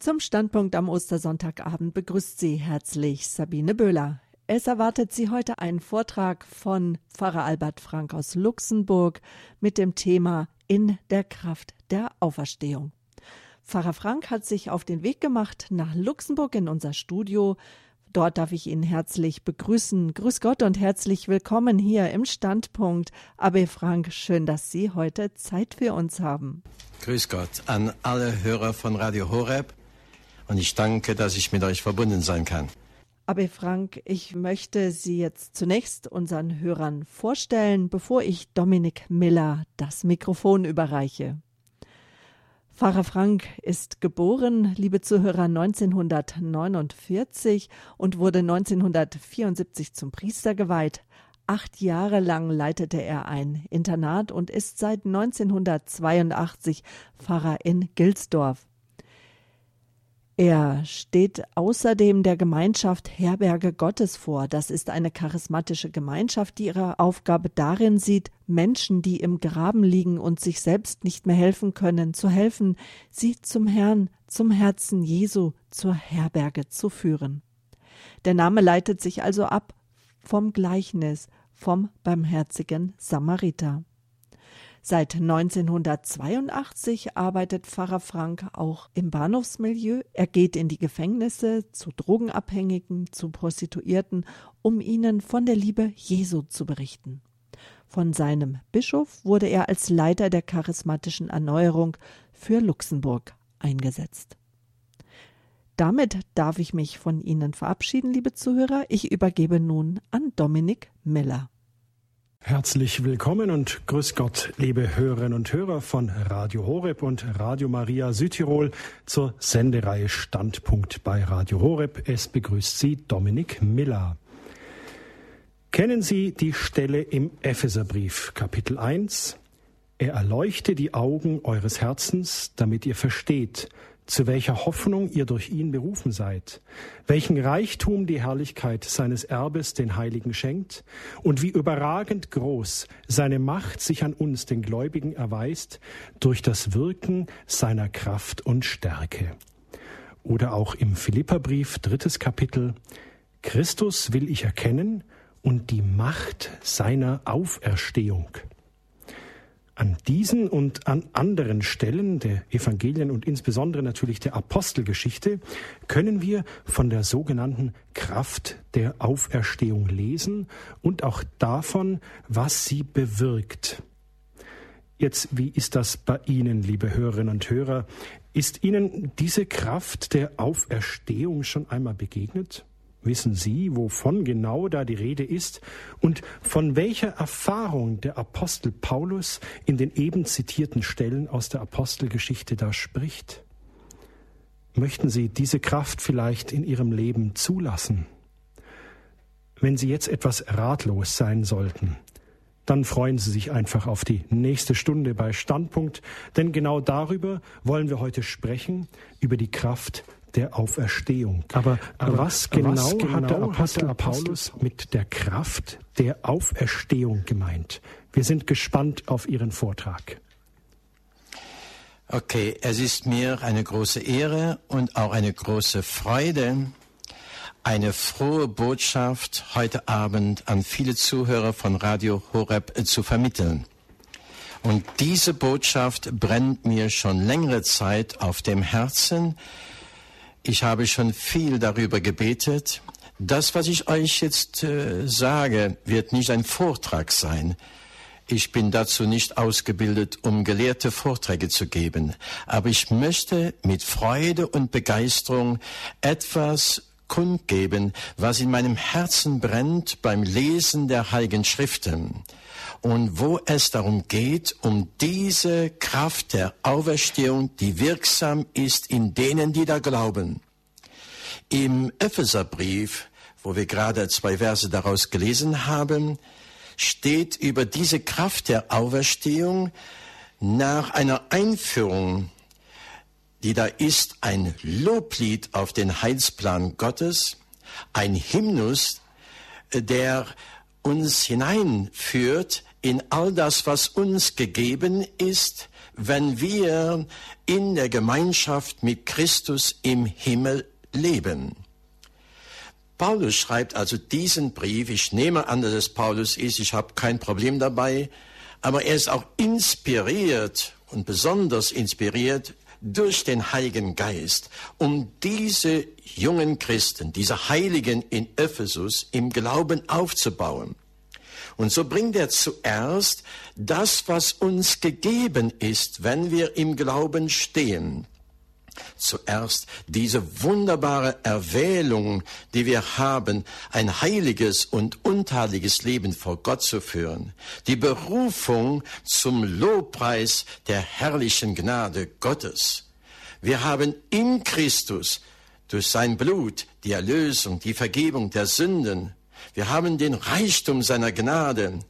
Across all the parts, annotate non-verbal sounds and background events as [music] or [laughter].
Zum Standpunkt am Ostersonntagabend begrüßt Sie herzlich Sabine Böhler. Es erwartet Sie heute einen Vortrag von Pfarrer Albert Frank aus Luxemburg mit dem Thema In der Kraft der Auferstehung. Pfarrer Frank hat sich auf den Weg gemacht nach Luxemburg in unser Studio. Dort darf ich ihn herzlich begrüßen. Grüß Gott und herzlich willkommen hier im Standpunkt. Abbe Frank, schön, dass Sie heute Zeit für uns haben. Grüß Gott an alle Hörer von Radio Horeb und ich danke, dass ich mit euch verbunden sein kann. Aber Frank, ich möchte Sie jetzt zunächst unseren Hörern vorstellen, bevor ich Dominik Miller das Mikrofon überreiche. Pfarrer Frank ist geboren, liebe Zuhörer, 1949 und wurde 1974 zum Priester geweiht. Acht Jahre lang leitete er ein Internat und ist seit 1982 Pfarrer in Gilsdorf. Er steht außerdem der Gemeinschaft Herberge Gottes vor. Das ist eine charismatische Gemeinschaft, die ihre Aufgabe darin sieht, Menschen, die im Graben liegen und sich selbst nicht mehr helfen können, zu helfen, sie zum Herrn, zum Herzen Jesu, zur Herberge zu führen. Der Name leitet sich also ab vom Gleichnis vom barmherzigen Samariter. Seit 1982 arbeitet Pfarrer Frank auch im Bahnhofsmilieu. Er geht in die Gefängnisse zu Drogenabhängigen, zu Prostituierten, um ihnen von der Liebe Jesu zu berichten. Von seinem Bischof wurde er als Leiter der charismatischen Erneuerung für Luxemburg eingesetzt. Damit darf ich mich von Ihnen verabschieden, liebe Zuhörer. Ich übergebe nun an Dominik Miller. Herzlich willkommen und grüß Gott, liebe Hörerinnen und Hörer von Radio Horeb und Radio Maria Südtirol zur Sendereihe Standpunkt bei Radio Horeb. Es begrüßt Sie Dominik Miller. Kennen Sie die Stelle im Epheserbrief, Kapitel 1? Er erleuchte die Augen eures Herzens, damit ihr versteht, zu welcher Hoffnung ihr durch ihn berufen seid, welchen Reichtum die Herrlichkeit seines Erbes den Heiligen schenkt und wie überragend groß seine Macht sich an uns, den Gläubigen, erweist durch das Wirken seiner Kraft und Stärke. Oder auch im Philipperbrief, drittes Kapitel, Christus will ich erkennen und die Macht seiner Auferstehung an diesen und an anderen Stellen der Evangelien und insbesondere natürlich der Apostelgeschichte können wir von der sogenannten Kraft der Auferstehung lesen und auch davon, was sie bewirkt. Jetzt, wie ist das bei Ihnen, liebe Hörerinnen und Hörer? Ist Ihnen diese Kraft der Auferstehung schon einmal begegnet? Wissen Sie, wovon genau da die Rede ist und von welcher Erfahrung der Apostel Paulus in den eben zitierten Stellen aus der Apostelgeschichte da spricht? Möchten Sie diese Kraft vielleicht in Ihrem Leben zulassen? Wenn Sie jetzt etwas ratlos sein sollten, dann freuen Sie sich einfach auf die nächste Stunde bei Standpunkt, denn genau darüber wollen wir heute sprechen, über die Kraft der Auferstehung. Aber, Aber was, genau was genau, hat der Apostel, hat der Paulus mit der Kraft der Auferstehung gemeint? Wir sind gespannt auf Ihren Vortrag. Okay, es ist mir eine große Ehre und auch eine große Freude, eine frohe Botschaft heute Abend an viele Zuhörer von Radio Horeb zu vermitteln. Und diese Botschaft brennt mir schon längere Zeit auf dem Herzen, ich habe schon viel darüber gebetet. Das, was ich euch jetzt äh, sage, wird nicht ein Vortrag sein. Ich bin dazu nicht ausgebildet, um gelehrte Vorträge zu geben. Aber ich möchte mit Freude und Begeisterung etwas kundgeben, was in meinem Herzen brennt beim Lesen der Heiligen Schriften und wo es darum geht, um diese Kraft der Auferstehung, die wirksam ist in denen, die da glauben. Im Epheserbrief, wo wir gerade zwei Verse daraus gelesen haben, steht über diese Kraft der Auferstehung nach einer Einführung, die da ist, ein Loblied auf den Heilsplan Gottes, ein Hymnus, der uns hineinführt in all das, was uns gegeben ist, wenn wir in der Gemeinschaft mit Christus im Himmel leben. Paulus schreibt also diesen Brief. Ich nehme an, dass es Paulus ist. Ich habe kein Problem dabei. Aber er ist auch inspiriert und besonders inspiriert durch den Heiligen Geist, um diese jungen Christen, diese Heiligen in Ephesus im Glauben aufzubauen. Und so bringt er zuerst das, was uns gegeben ist, wenn wir im Glauben stehen. Zuerst diese wunderbare Erwählung, die wir haben, ein heiliges und untadeliges Leben vor Gott zu führen. Die Berufung zum Lobpreis der herrlichen Gnade Gottes. Wir haben in Christus durch sein Blut die Erlösung, die Vergebung der Sünden. Wir haben den Reichtum seiner Gnade.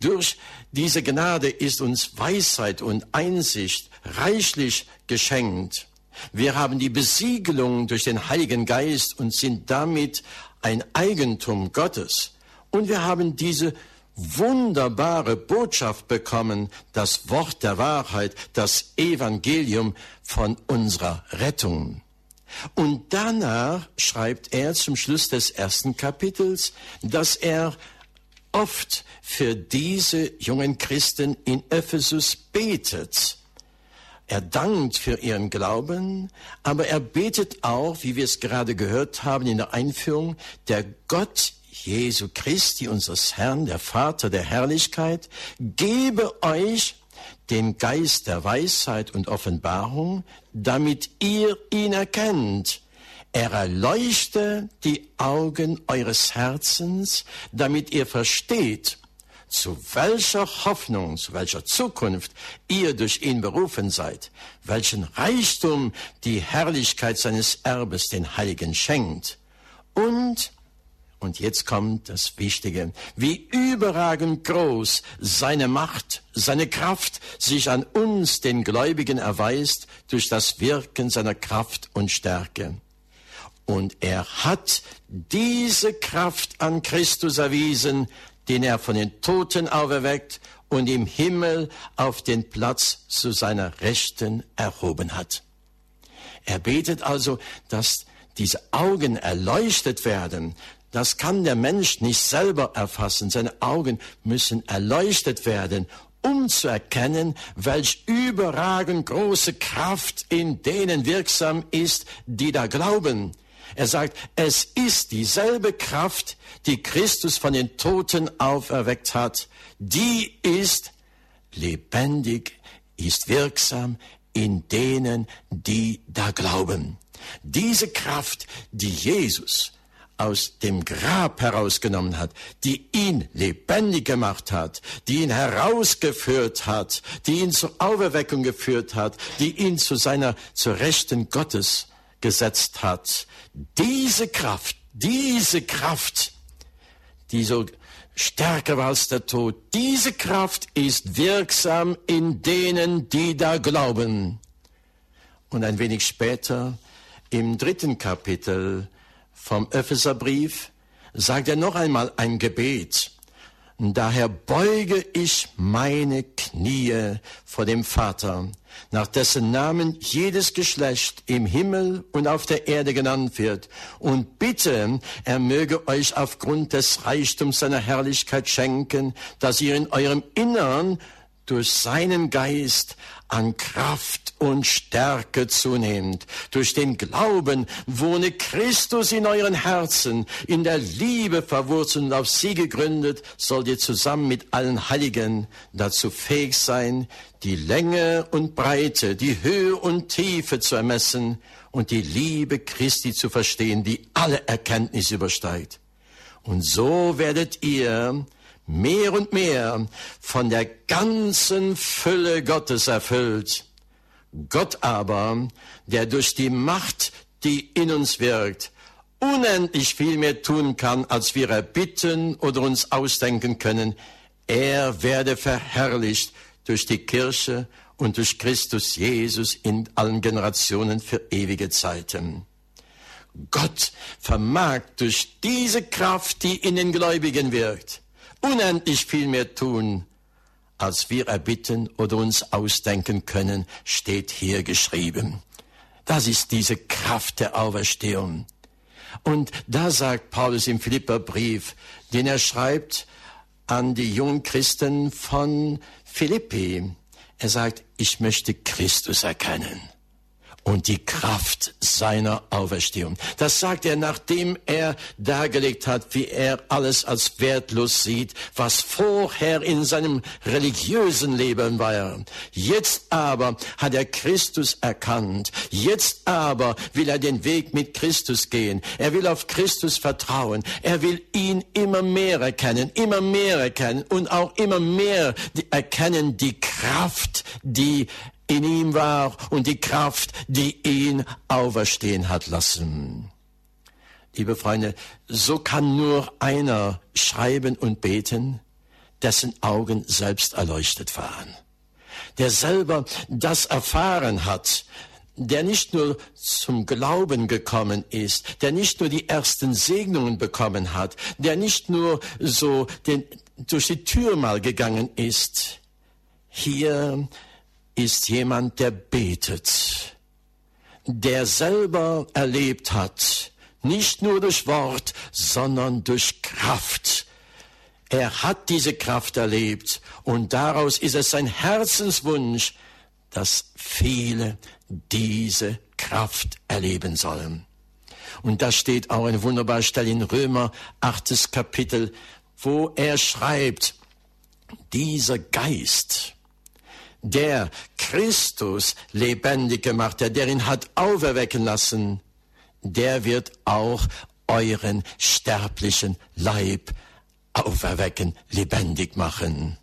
Durch diese Gnade ist uns Weisheit und Einsicht reichlich geschenkt. Wir haben die Besiegelung durch den Heiligen Geist und sind damit ein Eigentum Gottes. Und wir haben diese wunderbare Botschaft bekommen, das Wort der Wahrheit, das Evangelium von unserer Rettung. Und danach schreibt er zum Schluss des ersten Kapitels, dass er oft für diese jungen Christen in Ephesus betet. Er dankt für ihren Glauben, aber er betet auch, wie wir es gerade gehört haben in der Einführung, der Gott Jesu Christi, unseres Herrn, der Vater der Herrlichkeit, gebe euch den Geist der Weisheit und Offenbarung, damit ihr ihn erkennt. Er erleuchte die Augen eures Herzens, damit ihr versteht, zu welcher Hoffnung, zu welcher Zukunft ihr durch ihn berufen seid, welchen Reichtum die Herrlichkeit seines Erbes den Heiligen schenkt. Und, und jetzt kommt das Wichtige, wie überragend groß seine Macht, seine Kraft sich an uns, den Gläubigen, erweist durch das Wirken seiner Kraft und Stärke. Und er hat diese Kraft an Christus erwiesen, den er von den Toten auferweckt und im Himmel auf den Platz zu seiner Rechten erhoben hat. Er betet also, dass diese Augen erleuchtet werden. Das kann der Mensch nicht selber erfassen. Seine Augen müssen erleuchtet werden, um zu erkennen, welch überragend große Kraft in denen wirksam ist, die da glauben. Er sagt, es ist dieselbe Kraft, die Christus von den Toten auferweckt hat, die ist lebendig, ist wirksam in denen, die da glauben. Diese Kraft, die Jesus aus dem Grab herausgenommen hat, die ihn lebendig gemacht hat, die ihn herausgeführt hat, die ihn zur Auferweckung geführt hat, die ihn zu seiner, zur Rechten Gottes gesetzt hat. Diese Kraft, diese Kraft, die so stärker war als der Tod, diese Kraft ist wirksam in denen, die da glauben. Und ein wenig später, im dritten Kapitel vom Epheserbrief, sagt er noch einmal ein Gebet. Daher beuge ich meine Knie vor dem Vater, nach dessen Namen jedes Geschlecht im Himmel und auf der Erde genannt wird, und bitte, er möge euch aufgrund des Reichtums seiner Herrlichkeit schenken, dass ihr in eurem Innern durch seinen Geist an Kraft und Stärke zunehmend. Durch den Glauben wohne Christus in euren Herzen, in der Liebe verwurzelt und auf sie gegründet, sollt ihr zusammen mit allen Heiligen dazu fähig sein, die Länge und Breite, die Höhe und Tiefe zu ermessen und die Liebe Christi zu verstehen, die alle Erkenntnis übersteigt. Und so werdet ihr mehr und mehr von der ganzen Fülle Gottes erfüllt. Gott aber, der durch die Macht, die in uns wirkt, unendlich viel mehr tun kann, als wir erbitten oder uns ausdenken können, er werde verherrlicht durch die Kirche und durch Christus Jesus in allen Generationen für ewige Zeiten. Gott vermag durch diese Kraft, die in den Gläubigen wirkt, unendlich viel mehr tun, als wir erbitten oder uns ausdenken können, steht hier geschrieben. Das ist diese Kraft der Auferstehung. Und da sagt Paulus im Philipperbrief, den er schreibt an die jungen Christen von Philippi. Er sagt, ich möchte Christus erkennen und die Kraft seiner Auferstehung. Das sagt er, nachdem er dargelegt hat, wie er alles als wertlos sieht, was vorher in seinem religiösen Leben war. Jetzt aber hat er Christus erkannt. Jetzt aber will er den Weg mit Christus gehen. Er will auf Christus vertrauen. Er will ihn immer mehr erkennen, immer mehr erkennen und auch immer mehr erkennen die Kraft, die in ihm war und die Kraft, die ihn auferstehen hat lassen. Liebe Freunde, so kann nur einer schreiben und beten, dessen Augen selbst erleuchtet waren, der selber das erfahren hat, der nicht nur zum Glauben gekommen ist, der nicht nur die ersten Segnungen bekommen hat, der nicht nur so den, durch die Tür mal gegangen ist. Hier ist jemand, der betet, der selber erlebt hat, nicht nur durch Wort, sondern durch Kraft. Er hat diese Kraft erlebt und daraus ist es sein Herzenswunsch, dass viele diese Kraft erleben sollen. Und da steht auch eine wunderbare Stelle in Römer 8. Kapitel, wo er schreibt, dieser Geist, der Christus lebendig gemacht hat, der ihn hat auferwecken lassen, der wird auch euren sterblichen Leib auferwecken, lebendig machen.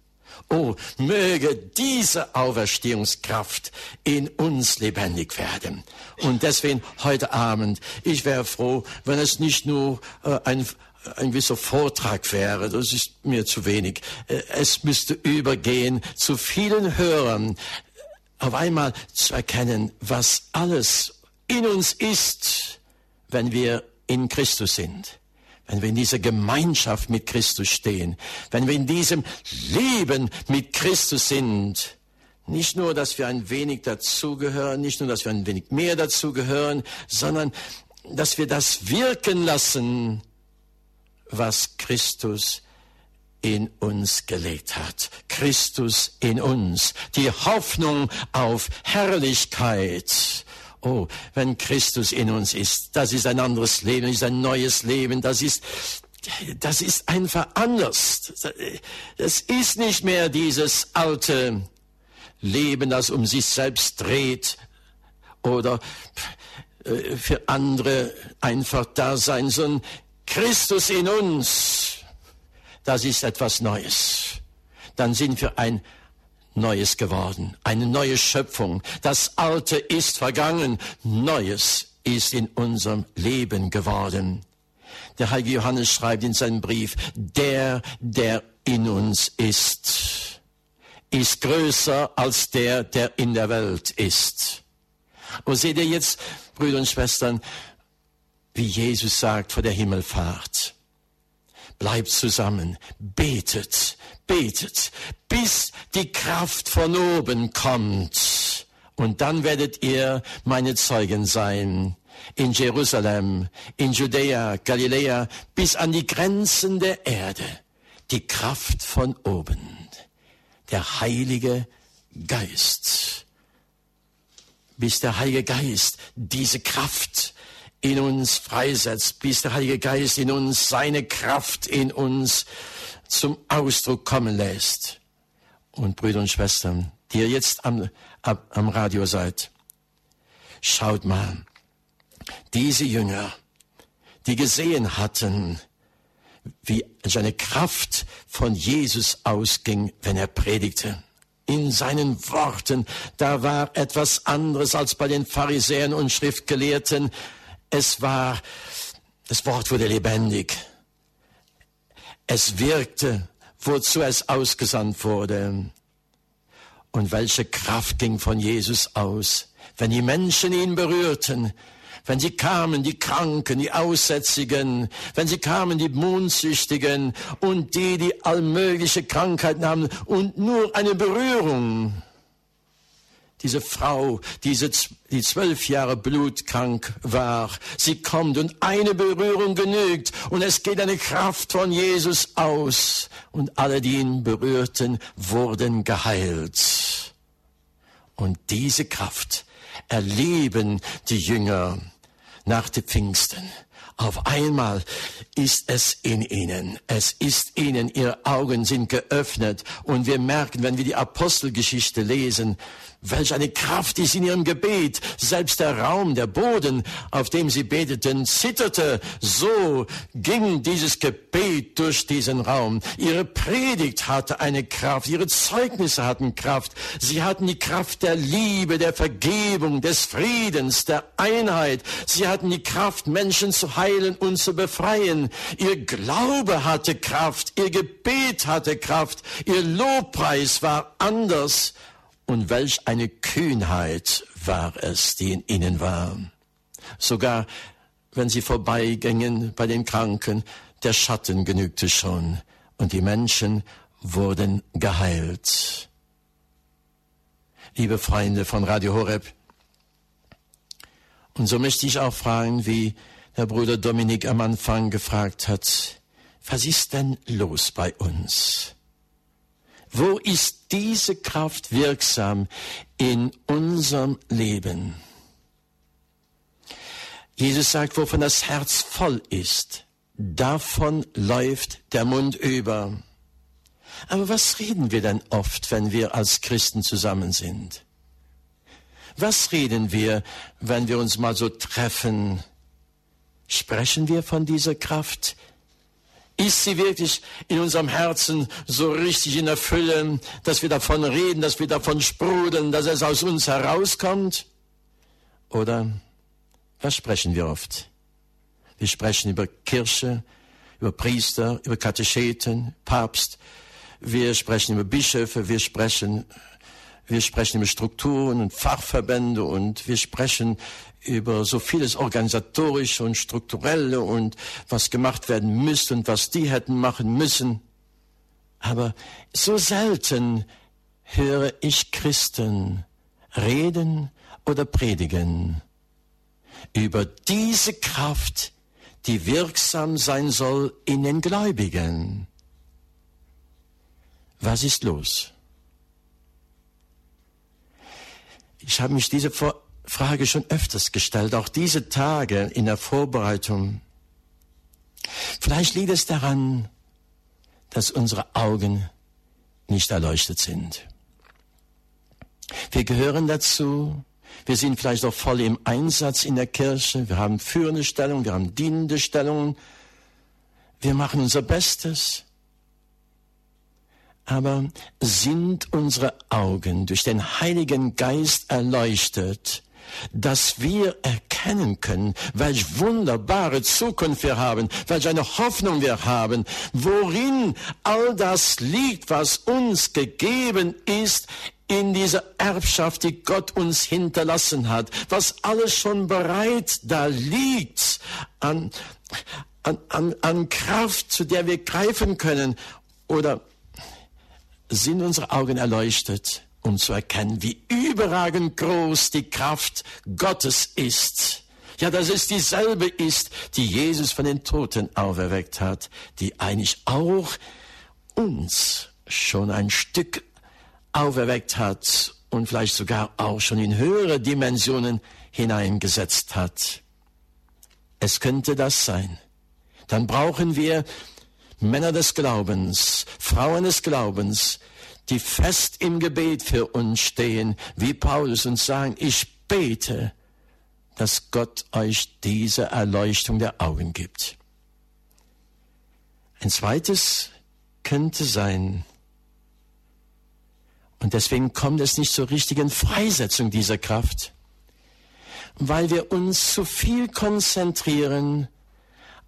Oh, möge diese Auferstehungskraft in uns lebendig werden. Und deswegen heute Abend, ich wäre froh, wenn es nicht nur äh, ein ein gewisser Vortrag wäre, das ist mir zu wenig. Äh, es müsste übergehen zu vielen Hörern, auf einmal zu erkennen, was alles in uns ist, wenn wir in Christus sind, wenn wir in dieser Gemeinschaft mit Christus stehen, wenn wir in diesem Leben mit Christus sind. Nicht nur, dass wir ein wenig dazugehören, nicht nur, dass wir ein wenig mehr dazugehören, sondern dass wir das wirken lassen, was Christus in uns gelegt hat. Christus in uns. Die Hoffnung auf Herrlichkeit. Oh, wenn Christus in uns ist, das ist ein anderes Leben, das ist ein neues Leben, das ist, das ist einfach anders. Das ist nicht mehr dieses alte Leben, das um sich selbst dreht oder äh, für andere einfach da sein, sondern Christus in uns, das ist etwas Neues. Dann sind wir ein Neues geworden, eine neue Schöpfung. Das Alte ist vergangen, Neues ist in unserem Leben geworden. Der heilige Johannes schreibt in seinem Brief, der, der in uns ist, ist größer als der, der in der Welt ist. Und seht ihr jetzt, Brüder und Schwestern, wie Jesus sagt vor der Himmelfahrt. Bleibt zusammen, betet, betet, bis die Kraft von oben kommt. Und dann werdet ihr meine Zeugen sein. In Jerusalem, in Judäa, Galiläa, bis an die Grenzen der Erde. Die Kraft von oben. Der Heilige Geist. Bis der Heilige Geist diese Kraft in uns freisetzt, bis der Heilige Geist in uns seine Kraft in uns zum Ausdruck kommen lässt. Und Brüder und Schwestern, die ihr jetzt am, am Radio seid, schaut mal, diese Jünger, die gesehen hatten, wie seine Kraft von Jesus ausging, wenn er predigte. In seinen Worten, da war etwas anderes als bei den Pharisäern und Schriftgelehrten, es war, das Wort wurde lebendig. Es wirkte, wozu es ausgesandt wurde. Und welche Kraft ging von Jesus aus, wenn die Menschen ihn berührten, wenn sie kamen, die Kranken, die Aussätzigen, wenn sie kamen, die Mondsüchtigen und die, die allmögliche Krankheiten haben und nur eine Berührung diese Frau, diese, die zwölf Jahre blutkrank war, sie kommt und eine Berührung genügt und es geht eine Kraft von Jesus aus und alle, die ihn berührten, wurden geheilt. Und diese Kraft erleben die Jünger nach den Pfingsten. Auf einmal ist es in ihnen. Es ist ihnen. Ihre Augen sind geöffnet. Und wir merken, wenn wir die Apostelgeschichte lesen, Welch eine Kraft ist in ihrem Gebet. Selbst der Raum, der Boden, auf dem sie beteten, zitterte. So ging dieses Gebet durch diesen Raum. Ihre Predigt hatte eine Kraft. Ihre Zeugnisse hatten Kraft. Sie hatten die Kraft der Liebe, der Vergebung, des Friedens, der Einheit. Sie hatten die Kraft, Menschen zu heilen und zu befreien. Ihr Glaube hatte Kraft. Ihr Gebet hatte Kraft. Ihr Lobpreis war anders und welch eine Kühnheit war es, die in ihnen war. Sogar wenn sie vorbeigingen bei den Kranken, der Schatten genügte schon und die Menschen wurden geheilt. Liebe Freunde von Radio Horeb, und so möchte ich auch fragen, wie der Bruder Dominik am Anfang gefragt hat, was ist denn los bei uns? Wo ist diese Kraft wirksam in unserem Leben? Jesus sagt, wovon das Herz voll ist, davon läuft der Mund über. Aber was reden wir denn oft, wenn wir als Christen zusammen sind? Was reden wir, wenn wir uns mal so treffen? Sprechen wir von dieser Kraft, ist sie wirklich in unserem Herzen so richtig in der Fülle, dass wir davon reden, dass wir davon sprudeln, dass es aus uns herauskommt? Oder was sprechen wir oft? Wir sprechen über Kirche, über Priester, über Katecheten, Papst. Wir sprechen über Bischöfe, wir sprechen, wir sprechen über Strukturen und Fachverbände und wir sprechen über so vieles organisatorische und strukturelle und was gemacht werden müsste und was die hätten machen müssen. Aber so selten höre ich Christen reden oder predigen über diese Kraft, die wirksam sein soll in den Gläubigen. Was ist los? Ich habe mich diese Frage schon öfters gestellt, auch diese Tage in der Vorbereitung. Vielleicht liegt es daran, dass unsere Augen nicht erleuchtet sind. Wir gehören dazu. Wir sind vielleicht auch voll im Einsatz in der Kirche. Wir haben führende Stellung, wir haben dienende Stellung. Wir machen unser Bestes. Aber sind unsere Augen durch den Heiligen Geist erleuchtet, dass wir erkennen können, welch wunderbare Zukunft wir haben, welch eine Hoffnung wir haben, worin all das liegt, was uns gegeben ist in dieser Erbschaft, die Gott uns hinterlassen hat, was alles schon bereit da liegt an, an, an, an Kraft, zu der wir greifen können, oder sind unsere Augen erleuchtet? um zu erkennen, wie überragend groß die Kraft Gottes ist. Ja, dass es dieselbe ist, die Jesus von den Toten auferweckt hat, die eigentlich auch uns schon ein Stück auferweckt hat und vielleicht sogar auch schon in höhere Dimensionen hineingesetzt hat. Es könnte das sein. Dann brauchen wir Männer des Glaubens, Frauen des Glaubens, die fest im Gebet für uns stehen, wie Paulus und sagen, ich bete, dass Gott euch diese Erleuchtung der Augen gibt. Ein zweites könnte sein, und deswegen kommt es nicht zur richtigen Freisetzung dieser Kraft, weil wir uns zu viel konzentrieren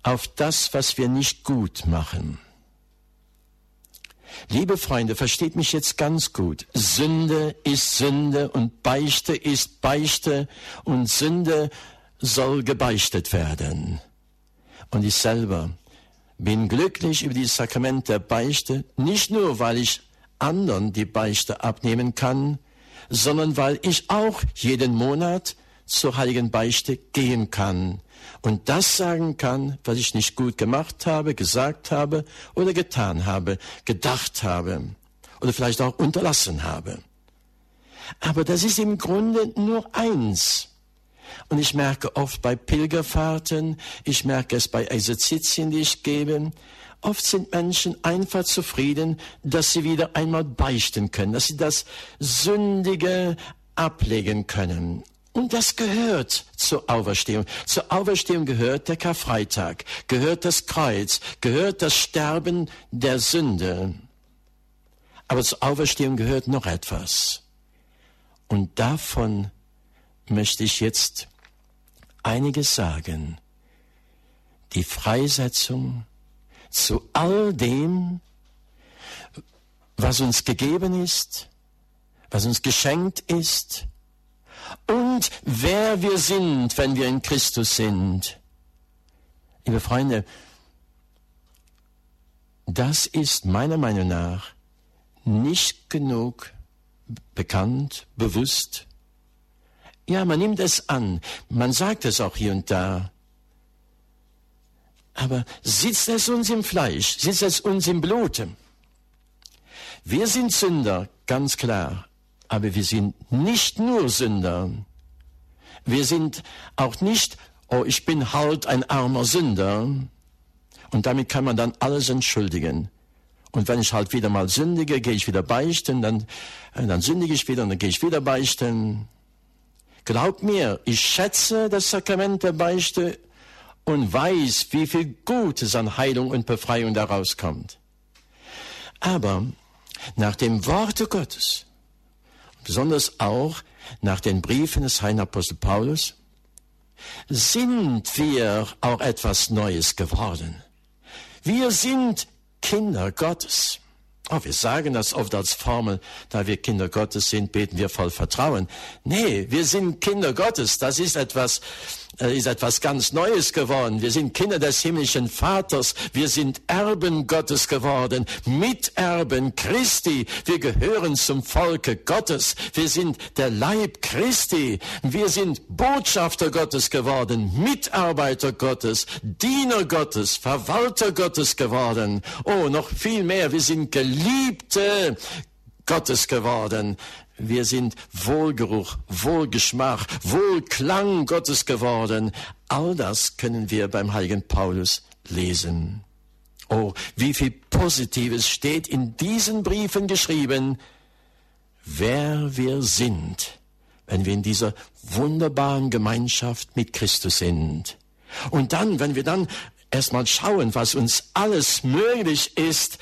auf das, was wir nicht gut machen. Liebe Freunde, versteht mich jetzt ganz gut. Sünde ist Sünde und Beichte ist Beichte und Sünde soll gebeichtet werden. Und ich selber bin glücklich über dieses Sakrament der Beichte, nicht nur, weil ich anderen die Beichte abnehmen kann, sondern weil ich auch jeden Monat zur heiligen Beichte gehen kann und das sagen kann, was ich nicht gut gemacht habe, gesagt habe oder getan habe, gedacht habe oder vielleicht auch unterlassen habe. Aber das ist im Grunde nur eins. Und ich merke oft bei Pilgerfahrten, ich merke es bei Exerzitien, die ich gebe, oft sind Menschen einfach zufrieden, dass sie wieder einmal beichten können, dass sie das Sündige ablegen können. Und das gehört zur Auferstehung. Zur Auferstehung gehört der Karfreitag, gehört das Kreuz, gehört das Sterben der Sünde. Aber zur Auferstehung gehört noch etwas. Und davon möchte ich jetzt einiges sagen. Die Freisetzung zu all dem, was uns gegeben ist, was uns geschenkt ist, und wer wir sind, wenn wir in Christus sind. Liebe Freunde, das ist meiner Meinung nach nicht genug bekannt, bewusst. Ja, man nimmt es an, man sagt es auch hier und da. Aber sitzt es uns im Fleisch, sitzt es uns im Blute? Wir sind Sünder, ganz klar. Aber wir sind nicht nur Sünder. Wir sind auch nicht, oh, ich bin halt ein armer Sünder. Und damit kann man dann alles entschuldigen. Und wenn ich halt wieder mal sündige, gehe ich wieder beichten, dann, äh, dann sündige ich wieder und dann gehe ich wieder beichten. Glaubt mir, ich schätze das Sakrament der Beichte und weiß, wie viel Gutes an Heilung und Befreiung daraus kommt. Aber nach dem Worte Gottes besonders auch nach den Briefen des heiligen Apostel Paulus, sind wir auch etwas Neues geworden. Wir sind Kinder Gottes. Oh, wir sagen das oft als Formel, da wir Kinder Gottes sind, beten wir voll Vertrauen. Nee, wir sind Kinder Gottes. Das ist etwas, ist etwas ganz Neues geworden. Wir sind Kinder des himmlischen Vaters. Wir sind Erben Gottes geworden. Miterben Christi. Wir gehören zum Volke Gottes. Wir sind der Leib Christi. Wir sind Botschafter Gottes geworden. Mitarbeiter Gottes. Diener Gottes. Verwalter Gottes geworden. Oh, noch viel mehr. Wir sind Geliebte Gottes geworden. Wir sind Wohlgeruch, Wohlgeschmack, Wohlklang Gottes geworden. All das können wir beim heiligen Paulus lesen. Oh, wie viel Positives steht in diesen Briefen geschrieben. Wer wir sind, wenn wir in dieser wunderbaren Gemeinschaft mit Christus sind. Und dann, wenn wir dann erstmal schauen, was uns alles möglich ist,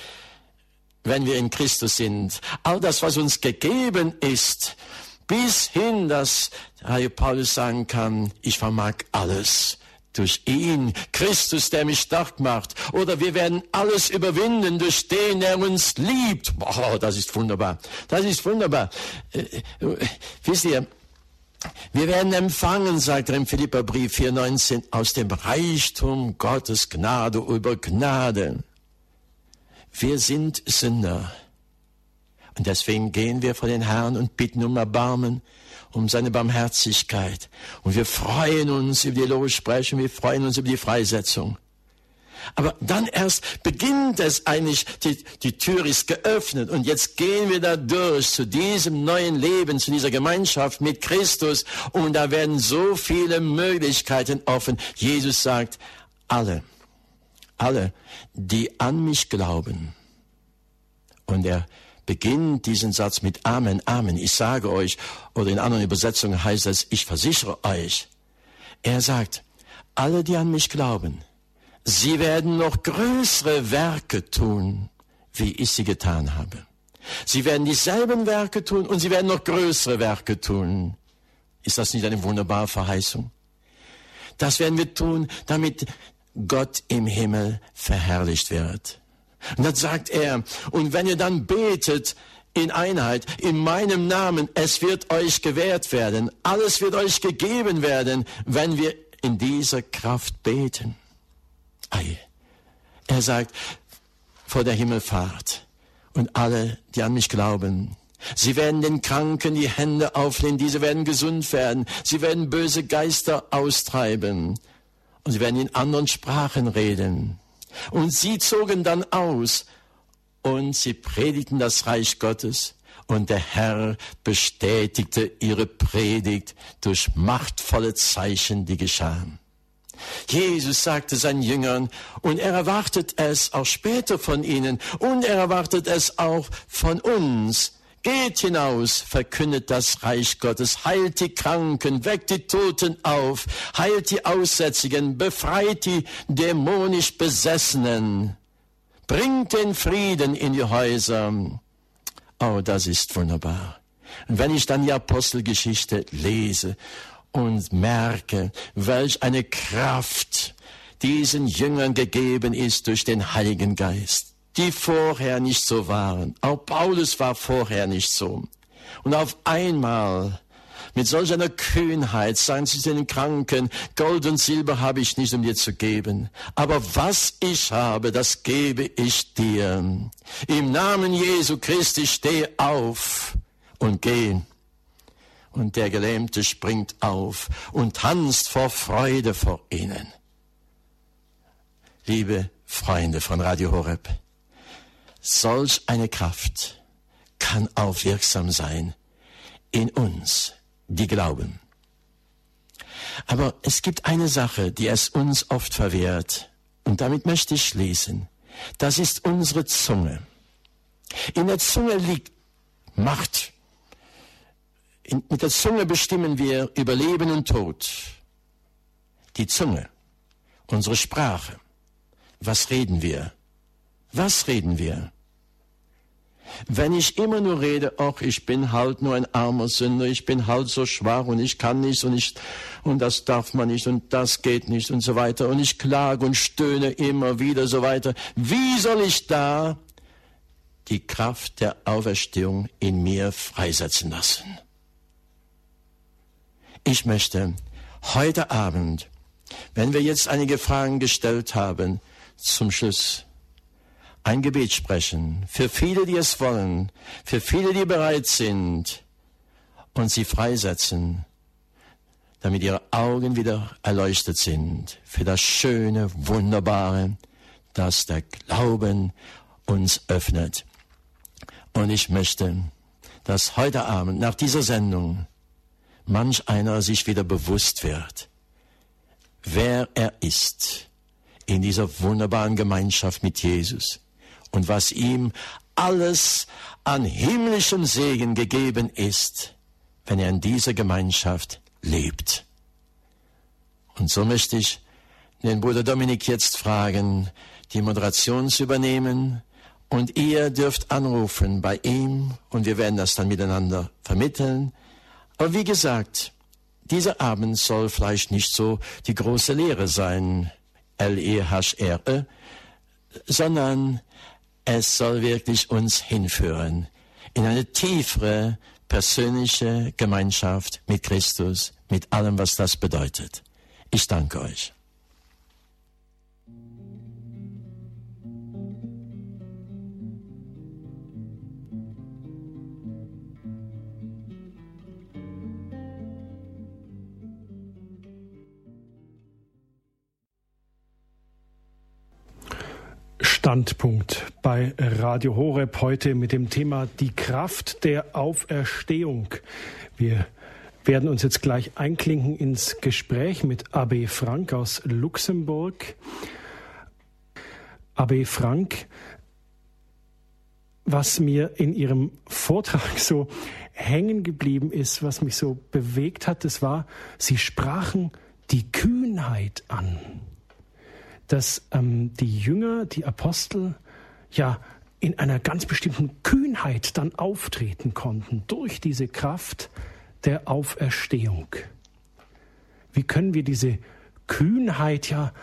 wenn wir in Christus sind. All das, was uns gegeben ist, bis hin, dass Herr Paulus sagen kann, ich vermag alles durch ihn, Christus, der mich stark macht. Oder wir werden alles überwinden durch den, der uns liebt. Boah, das ist wunderbar. Das ist wunderbar. Äh, äh, wisst ihr, wir werden empfangen, sagt er im Philipperbrief 4,19, aus dem Reichtum Gottes Gnade über Gnade. Wir sind Sünder. Und deswegen gehen wir vor den Herrn und bitten um Erbarmen, um seine Barmherzigkeit. Und wir freuen uns über die Lossprechung, wir freuen uns über die Freisetzung. Aber dann erst beginnt es eigentlich, die, die Tür ist geöffnet und jetzt gehen wir da durch zu diesem neuen Leben, zu dieser Gemeinschaft mit Christus und da werden so viele Möglichkeiten offen. Jesus sagt, alle, alle, die an mich glauben. Und er beginnt diesen Satz mit Amen, Amen. Ich sage euch, oder in anderen Übersetzungen heißt es, ich versichere euch. Er sagt, alle, die an mich glauben, sie werden noch größere Werke tun, wie ich sie getan habe. Sie werden dieselben Werke tun und sie werden noch größere Werke tun. Ist das nicht eine wunderbare Verheißung? Das werden wir tun, damit Gott im Himmel verherrlicht wird. Und dann sagt er, und wenn ihr dann betet in Einheit, in meinem Namen, es wird euch gewährt werden, alles wird euch gegeben werden, wenn wir in dieser Kraft beten. Ei. Er sagt, vor der Himmelfahrt und alle, die an mich glauben, Sie werden den Kranken die Hände auflegen, diese werden gesund werden. Sie werden böse Geister austreiben und sie werden in anderen Sprachen reden. Und sie zogen dann aus und sie predigten das Reich Gottes und der Herr bestätigte ihre Predigt durch machtvolle Zeichen, die geschahen. Jesus sagte seinen Jüngern, und er erwartet es auch später von ihnen, und er erwartet es auch von uns. Geht hinaus, verkündet das Reich Gottes, heilt die Kranken, weckt die Toten auf, heilt die Aussätzigen, befreit die dämonisch Besessenen, bringt den Frieden in die Häuser. Oh, das ist wunderbar. Und wenn ich dann die Apostelgeschichte lese und merke, welch eine Kraft diesen Jüngern gegeben ist durch den Heiligen Geist, die vorher nicht so waren. Auch Paulus war vorher nicht so. Und auf einmal mit solch einer Kühnheit sagen sie den Kranken, Gold und Silber habe ich nicht, um dir zu geben. Aber was ich habe, das gebe ich dir. Im Namen Jesu Christi steh auf und geh. Und der Gelähmte springt auf und tanzt vor Freude vor ihnen. Liebe Freunde von Radio Horeb, solch eine Kraft kann auch wirksam sein in uns, die glauben. Aber es gibt eine Sache, die es uns oft verwehrt, und damit möchte ich schließen. Das ist unsere Zunge. In der Zunge liegt Macht. In, mit der Zunge bestimmen wir über Leben und Tod. Die Zunge, unsere Sprache. Was reden wir? Was reden wir? Wenn ich immer nur rede, ach, ich bin halt nur ein armer Sünder, ich bin halt so schwach und ich kann nichts und ich, und das darf man nicht und das geht nicht und so weiter und ich klage und stöhne immer wieder so weiter. Wie soll ich da die Kraft der Auferstehung in mir freisetzen lassen? Ich möchte heute Abend, wenn wir jetzt einige Fragen gestellt haben, zum Schluss ein Gebet sprechen für viele, die es wollen, für viele, die bereit sind und sie freisetzen, damit ihre Augen wieder erleuchtet sind für das Schöne, Wunderbare, das der Glauben uns öffnet. Und ich möchte, dass heute Abend nach dieser Sendung manch einer sich wieder bewusst wird, wer er ist in dieser wunderbaren Gemeinschaft mit Jesus und was ihm alles an himmlischem Segen gegeben ist, wenn er in dieser Gemeinschaft lebt. Und so möchte ich den Bruder Dominik jetzt fragen, die Moderation zu übernehmen. Und ihr dürft anrufen bei ihm und wir werden das dann miteinander vermitteln. Aber wie gesagt, dieser Abend soll vielleicht nicht so die große Lehre sein, L-E-H-R-E, sondern es soll wirklich uns hinführen in eine tiefere persönliche Gemeinschaft mit Christus, mit allem, was das bedeutet. Ich danke euch. Standpunkt bei Radio Horeb heute mit dem Thema die Kraft der Auferstehung. Wir werden uns jetzt gleich einklinken ins Gespräch mit AB Frank aus Luxemburg. AB Frank, was mir in Ihrem Vortrag so hängen geblieben ist, was mich so bewegt hat, das war, Sie sprachen die Kühnheit an dass ähm, die Jünger, die Apostel, ja in einer ganz bestimmten Kühnheit dann auftreten konnten durch diese Kraft der Auferstehung. Wie können wir diese Kühnheit ja,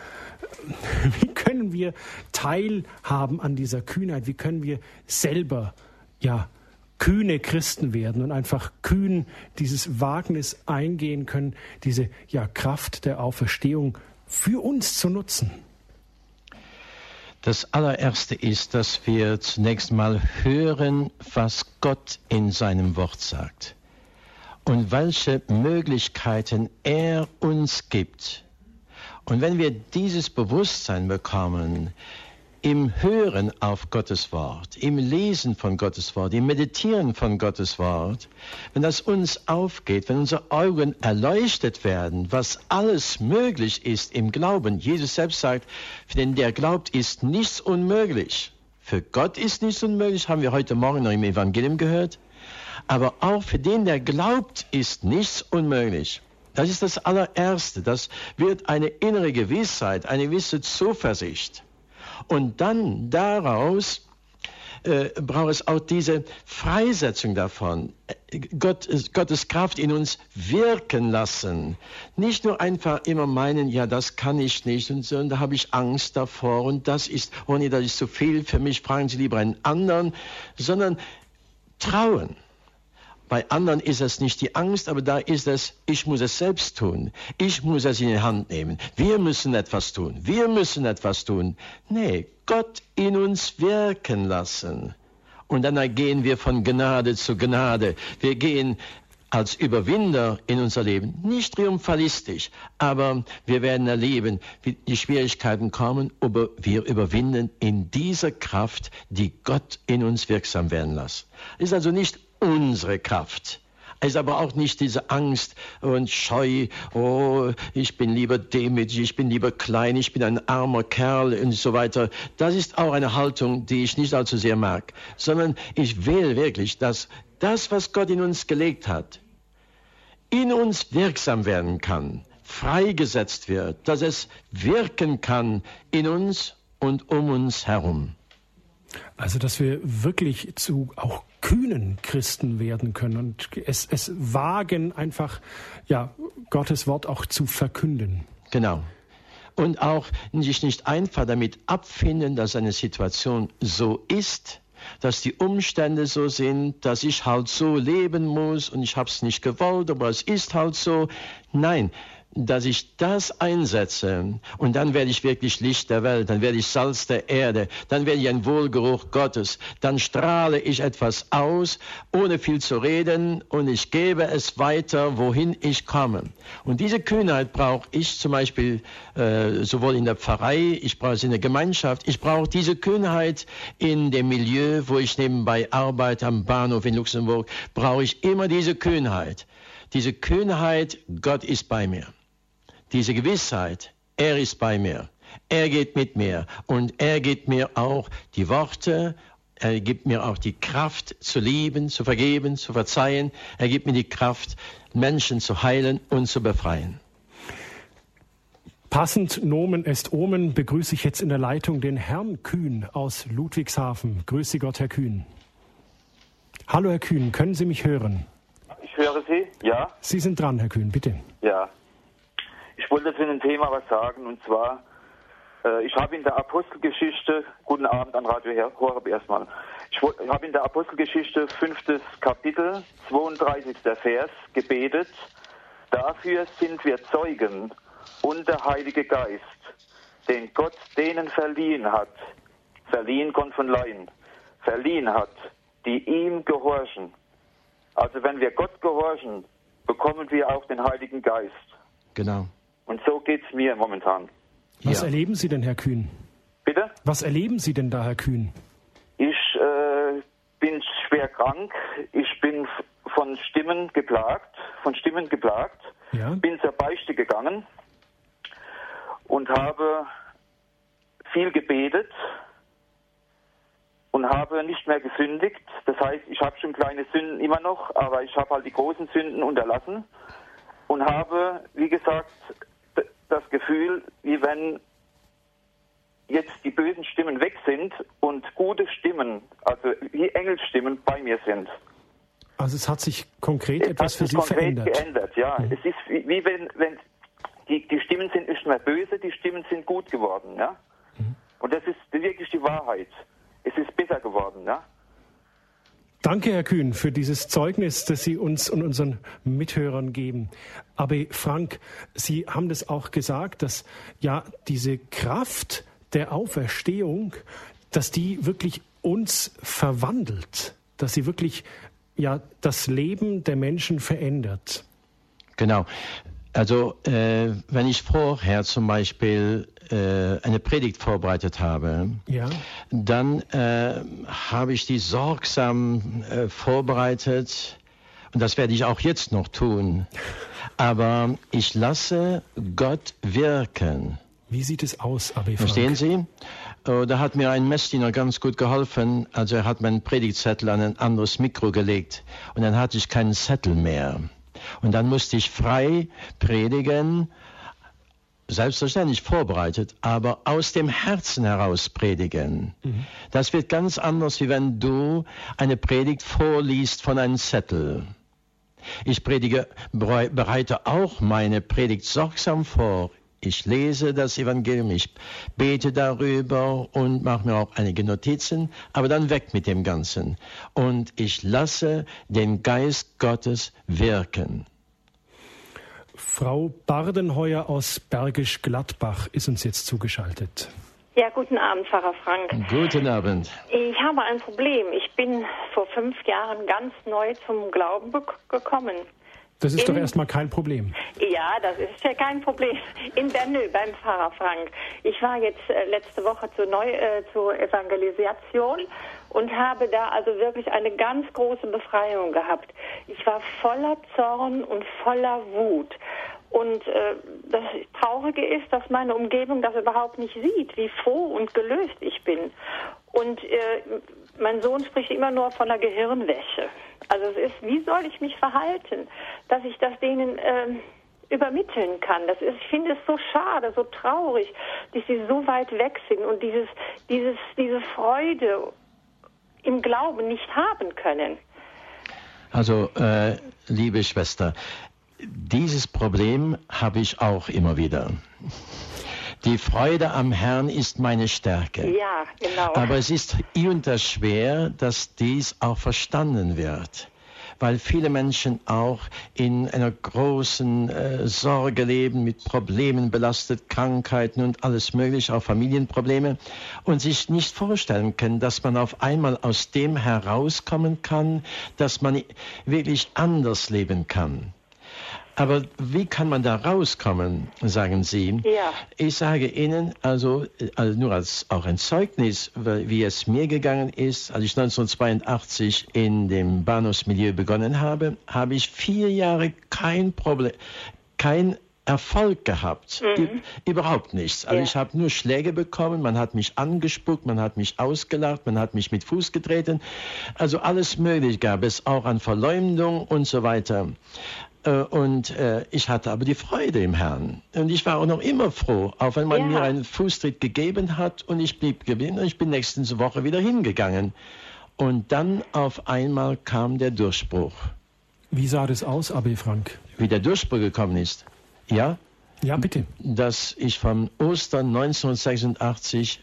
[laughs] wie können wir teilhaben an dieser Kühnheit? Wie können wir selber ja kühne Christen werden und einfach kühn dieses Wagnis eingehen können, diese ja, Kraft der Auferstehung für uns zu nutzen? Das allererste ist, dass wir zunächst mal hören, was Gott in seinem Wort sagt und welche Möglichkeiten er uns gibt. Und wenn wir dieses Bewusstsein bekommen, im Hören auf Gottes Wort, im Lesen von Gottes Wort, im Meditieren von Gottes Wort, wenn das uns aufgeht, wenn unsere Augen erleuchtet werden, was alles möglich ist im Glauben. Jesus selbst sagt, für den der glaubt, ist nichts unmöglich. Für Gott ist nichts unmöglich, haben wir heute Morgen noch im Evangelium gehört. Aber auch für den, der glaubt, ist nichts unmöglich. Das ist das allererste. Das wird eine innere Gewissheit, eine gewisse Zuversicht. Und dann daraus äh, braucht es auch diese Freisetzung davon. Gott, Gottes Kraft in uns wirken lassen. Nicht nur einfach immer meinen, ja, das kann ich nicht und so, und da habe ich Angst davor und das ist, oh nee, das ist zu viel für mich, fragen Sie lieber einen anderen, sondern trauen. Bei anderen ist es nicht die Angst, aber da ist es, ich muss es selbst tun. Ich muss es in die Hand nehmen. Wir müssen etwas tun. Wir müssen etwas tun. Nee, Gott in uns wirken lassen. Und dann gehen wir von Gnade zu Gnade. Wir gehen als Überwinder in unser Leben. Nicht triumphalistisch, aber wir werden erleben, wie die Schwierigkeiten kommen, aber wir überwinden in dieser Kraft, die Gott in uns wirksam werden lässt. Ist also nicht unsere Kraft. Es ist aber auch nicht diese Angst und Scheu, oh, ich bin lieber demütig, ich bin lieber klein, ich bin ein armer Kerl und so weiter. Das ist auch eine Haltung, die ich nicht allzu sehr mag, sondern ich will wirklich, dass das, was Gott in uns gelegt hat, in uns wirksam werden kann, freigesetzt wird, dass es wirken kann in uns und um uns herum. Also, dass wir wirklich zu auch kühnen Christen werden können und es, es wagen, einfach ja, Gottes Wort auch zu verkünden. Genau. Und auch sich nicht einfach damit abfinden, dass eine Situation so ist, dass die Umstände so sind, dass ich halt so leben muss und ich habe es nicht gewollt, aber es ist halt so. Nein, dass ich das einsetze und dann werde ich wirklich Licht der Welt, dann werde ich Salz der Erde, dann werde ich ein Wohlgeruch Gottes, dann strahle ich etwas aus, ohne viel zu reden und ich gebe es weiter, wohin ich komme. Und diese Kühnheit brauche ich zum Beispiel äh, sowohl in der Pfarrei, ich brauche es in der Gemeinschaft, ich brauche diese Kühnheit in dem Milieu, wo ich nebenbei arbeite, am Bahnhof in Luxemburg, brauche ich immer diese Kühnheit. Diese Kühnheit, Gott ist bei mir diese Gewissheit, er ist bei mir, er geht mit mir und er gibt mir auch die Worte, er gibt mir auch die Kraft zu lieben, zu vergeben, zu verzeihen, er gibt mir die Kraft, Menschen zu heilen und zu befreien. Passend Nomen est Omen begrüße ich jetzt in der Leitung den Herrn Kühn aus Ludwigshafen. Grüße Gott, Herr Kühn. Hallo, Herr Kühn, können Sie mich hören? Ich höre Sie, ja. Sie sind dran, Herr Kühn, bitte. Ja, ich wollte zu einem Thema was sagen und zwar, äh, ich habe in der Apostelgeschichte, guten Abend an Radio Horeb erstmal, ich habe in der Apostelgeschichte fünftes Kapitel, 32. Vers gebetet, dafür sind wir Zeugen und der Heilige Geist, den Gott denen verliehen hat, verliehen kommt von Laien, verliehen hat, die ihm gehorchen. Also wenn wir Gott gehorchen, bekommen wir auch den Heiligen Geist. Genau. Und so geht es mir momentan. Was ja. erleben Sie denn, Herr Kühn? Bitte? Was erleben Sie denn da, Herr Kühn? Ich äh, bin schwer krank. Ich bin von Stimmen geplagt, von Stimmen geplagt. Ja. Bin zur Beichte gegangen und habe viel gebetet und habe nicht mehr gesündigt. Das heißt, ich habe schon kleine Sünden immer noch, aber ich habe halt die großen Sünden unterlassen und habe, wie gesagt, das Gefühl, wie wenn jetzt die bösen Stimmen weg sind und gute Stimmen, also wie Engelsstimmen bei mir sind. Also es hat sich konkret es etwas für Sie konkret verändert. geändert, ja. Mhm. Es ist wie, wie, wenn, wenn die, die Stimmen sind nicht mehr böse, die Stimmen sind gut geworden, ja. Mhm. Und das ist wirklich die Wahrheit. Es ist besser geworden, ja. Danke, Herr Kühn, für dieses Zeugnis, das Sie uns und unseren Mithörern geben. Aber Frank, Sie haben das auch gesagt, dass ja diese Kraft der Auferstehung, dass die wirklich uns verwandelt, dass sie wirklich ja das Leben der Menschen verändert. Genau. Also äh, wenn ich vorher zum Beispiel äh, eine Predigt vorbereitet habe, ja. dann äh, habe ich die sorgsam äh, vorbereitet und das werde ich auch jetzt noch tun. Aber ich lasse Gott wirken. Wie sieht es aus, Abi Verstehen Sie? Oh, da hat mir ein Messdiener ganz gut geholfen. Also er hat meinen Predigtzettel an ein anderes Mikro gelegt und dann hatte ich keinen Zettel mehr. Und dann musste ich frei predigen selbstverständlich vorbereitet, aber aus dem Herzen heraus predigen. Mhm. Das wird ganz anders, wie wenn du eine Predigt vorliest von einem Zettel. Ich predige, bereite auch meine Predigt sorgsam vor. Ich lese das Evangelium, ich bete darüber und mache mir auch einige Notizen, aber dann weg mit dem Ganzen. Und ich lasse den Geist Gottes wirken. Frau Bardenheuer aus Bergisch Gladbach ist uns jetzt zugeschaltet. Ja, guten Abend, Pfarrer Frank. Guten Abend. Ich habe ein Problem. Ich bin vor fünf Jahren ganz neu zum Glauben gekommen. Das ist in, doch erstmal kein Problem. Ja, das ist ja kein Problem. In Bernö beim Pfarrer Frank. Ich war jetzt äh, letzte Woche zur, Neu äh, zur Evangelisation und habe da also wirklich eine ganz große Befreiung gehabt. Ich war voller Zorn und voller Wut. Und äh, das Traurige ist, dass meine Umgebung das überhaupt nicht sieht, wie froh und gelöst ich bin. Und äh, mein Sohn spricht immer nur von der Gehirnwäsche. Also es ist, wie soll ich mich verhalten, dass ich das denen äh, übermitteln kann. Das ist, ich finde es so schade, so traurig, dass sie so weit weg sind und dieses, dieses, diese Freude im Glauben nicht haben können. Also, äh, liebe Schwester, dieses Problem habe ich auch immer wieder. Die Freude am Herrn ist meine Stärke. Ja, genau. Aber es ist hier und da schwer, dass dies auch verstanden wird weil viele Menschen auch in einer großen äh, Sorge leben, mit Problemen belastet, Krankheiten und alles Mögliche, auch Familienprobleme, und sich nicht vorstellen können, dass man auf einmal aus dem herauskommen kann, dass man wirklich anders leben kann. Aber wie kann man da rauskommen, sagen Sie? Ja. Ich sage Ihnen, also, also nur als auch ein Zeugnis, wie es mir gegangen ist, als ich 1982 in dem Bahnhofsmilieu begonnen habe, habe ich vier Jahre kein Problem, kein Erfolg gehabt. Mhm. Überhaupt nichts. Also ja. ich habe nur Schläge bekommen, man hat mich angespuckt, man hat mich ausgelacht, man hat mich mit Fuß getreten. Also alles möglich gab es, auch an Verleumdung und so weiter. Äh, und äh, ich hatte aber die Freude im Herrn. Und ich war auch noch immer froh, auch wenn man ja. mir einen Fußtritt gegeben hat und ich blieb und ich bin nächste Woche wieder hingegangen. Und dann auf einmal kam der Durchbruch. Wie sah das aus, Abi Frank? Wie der Durchbruch gekommen ist? Ja? Ja, bitte. Dass ich von Ostern 1986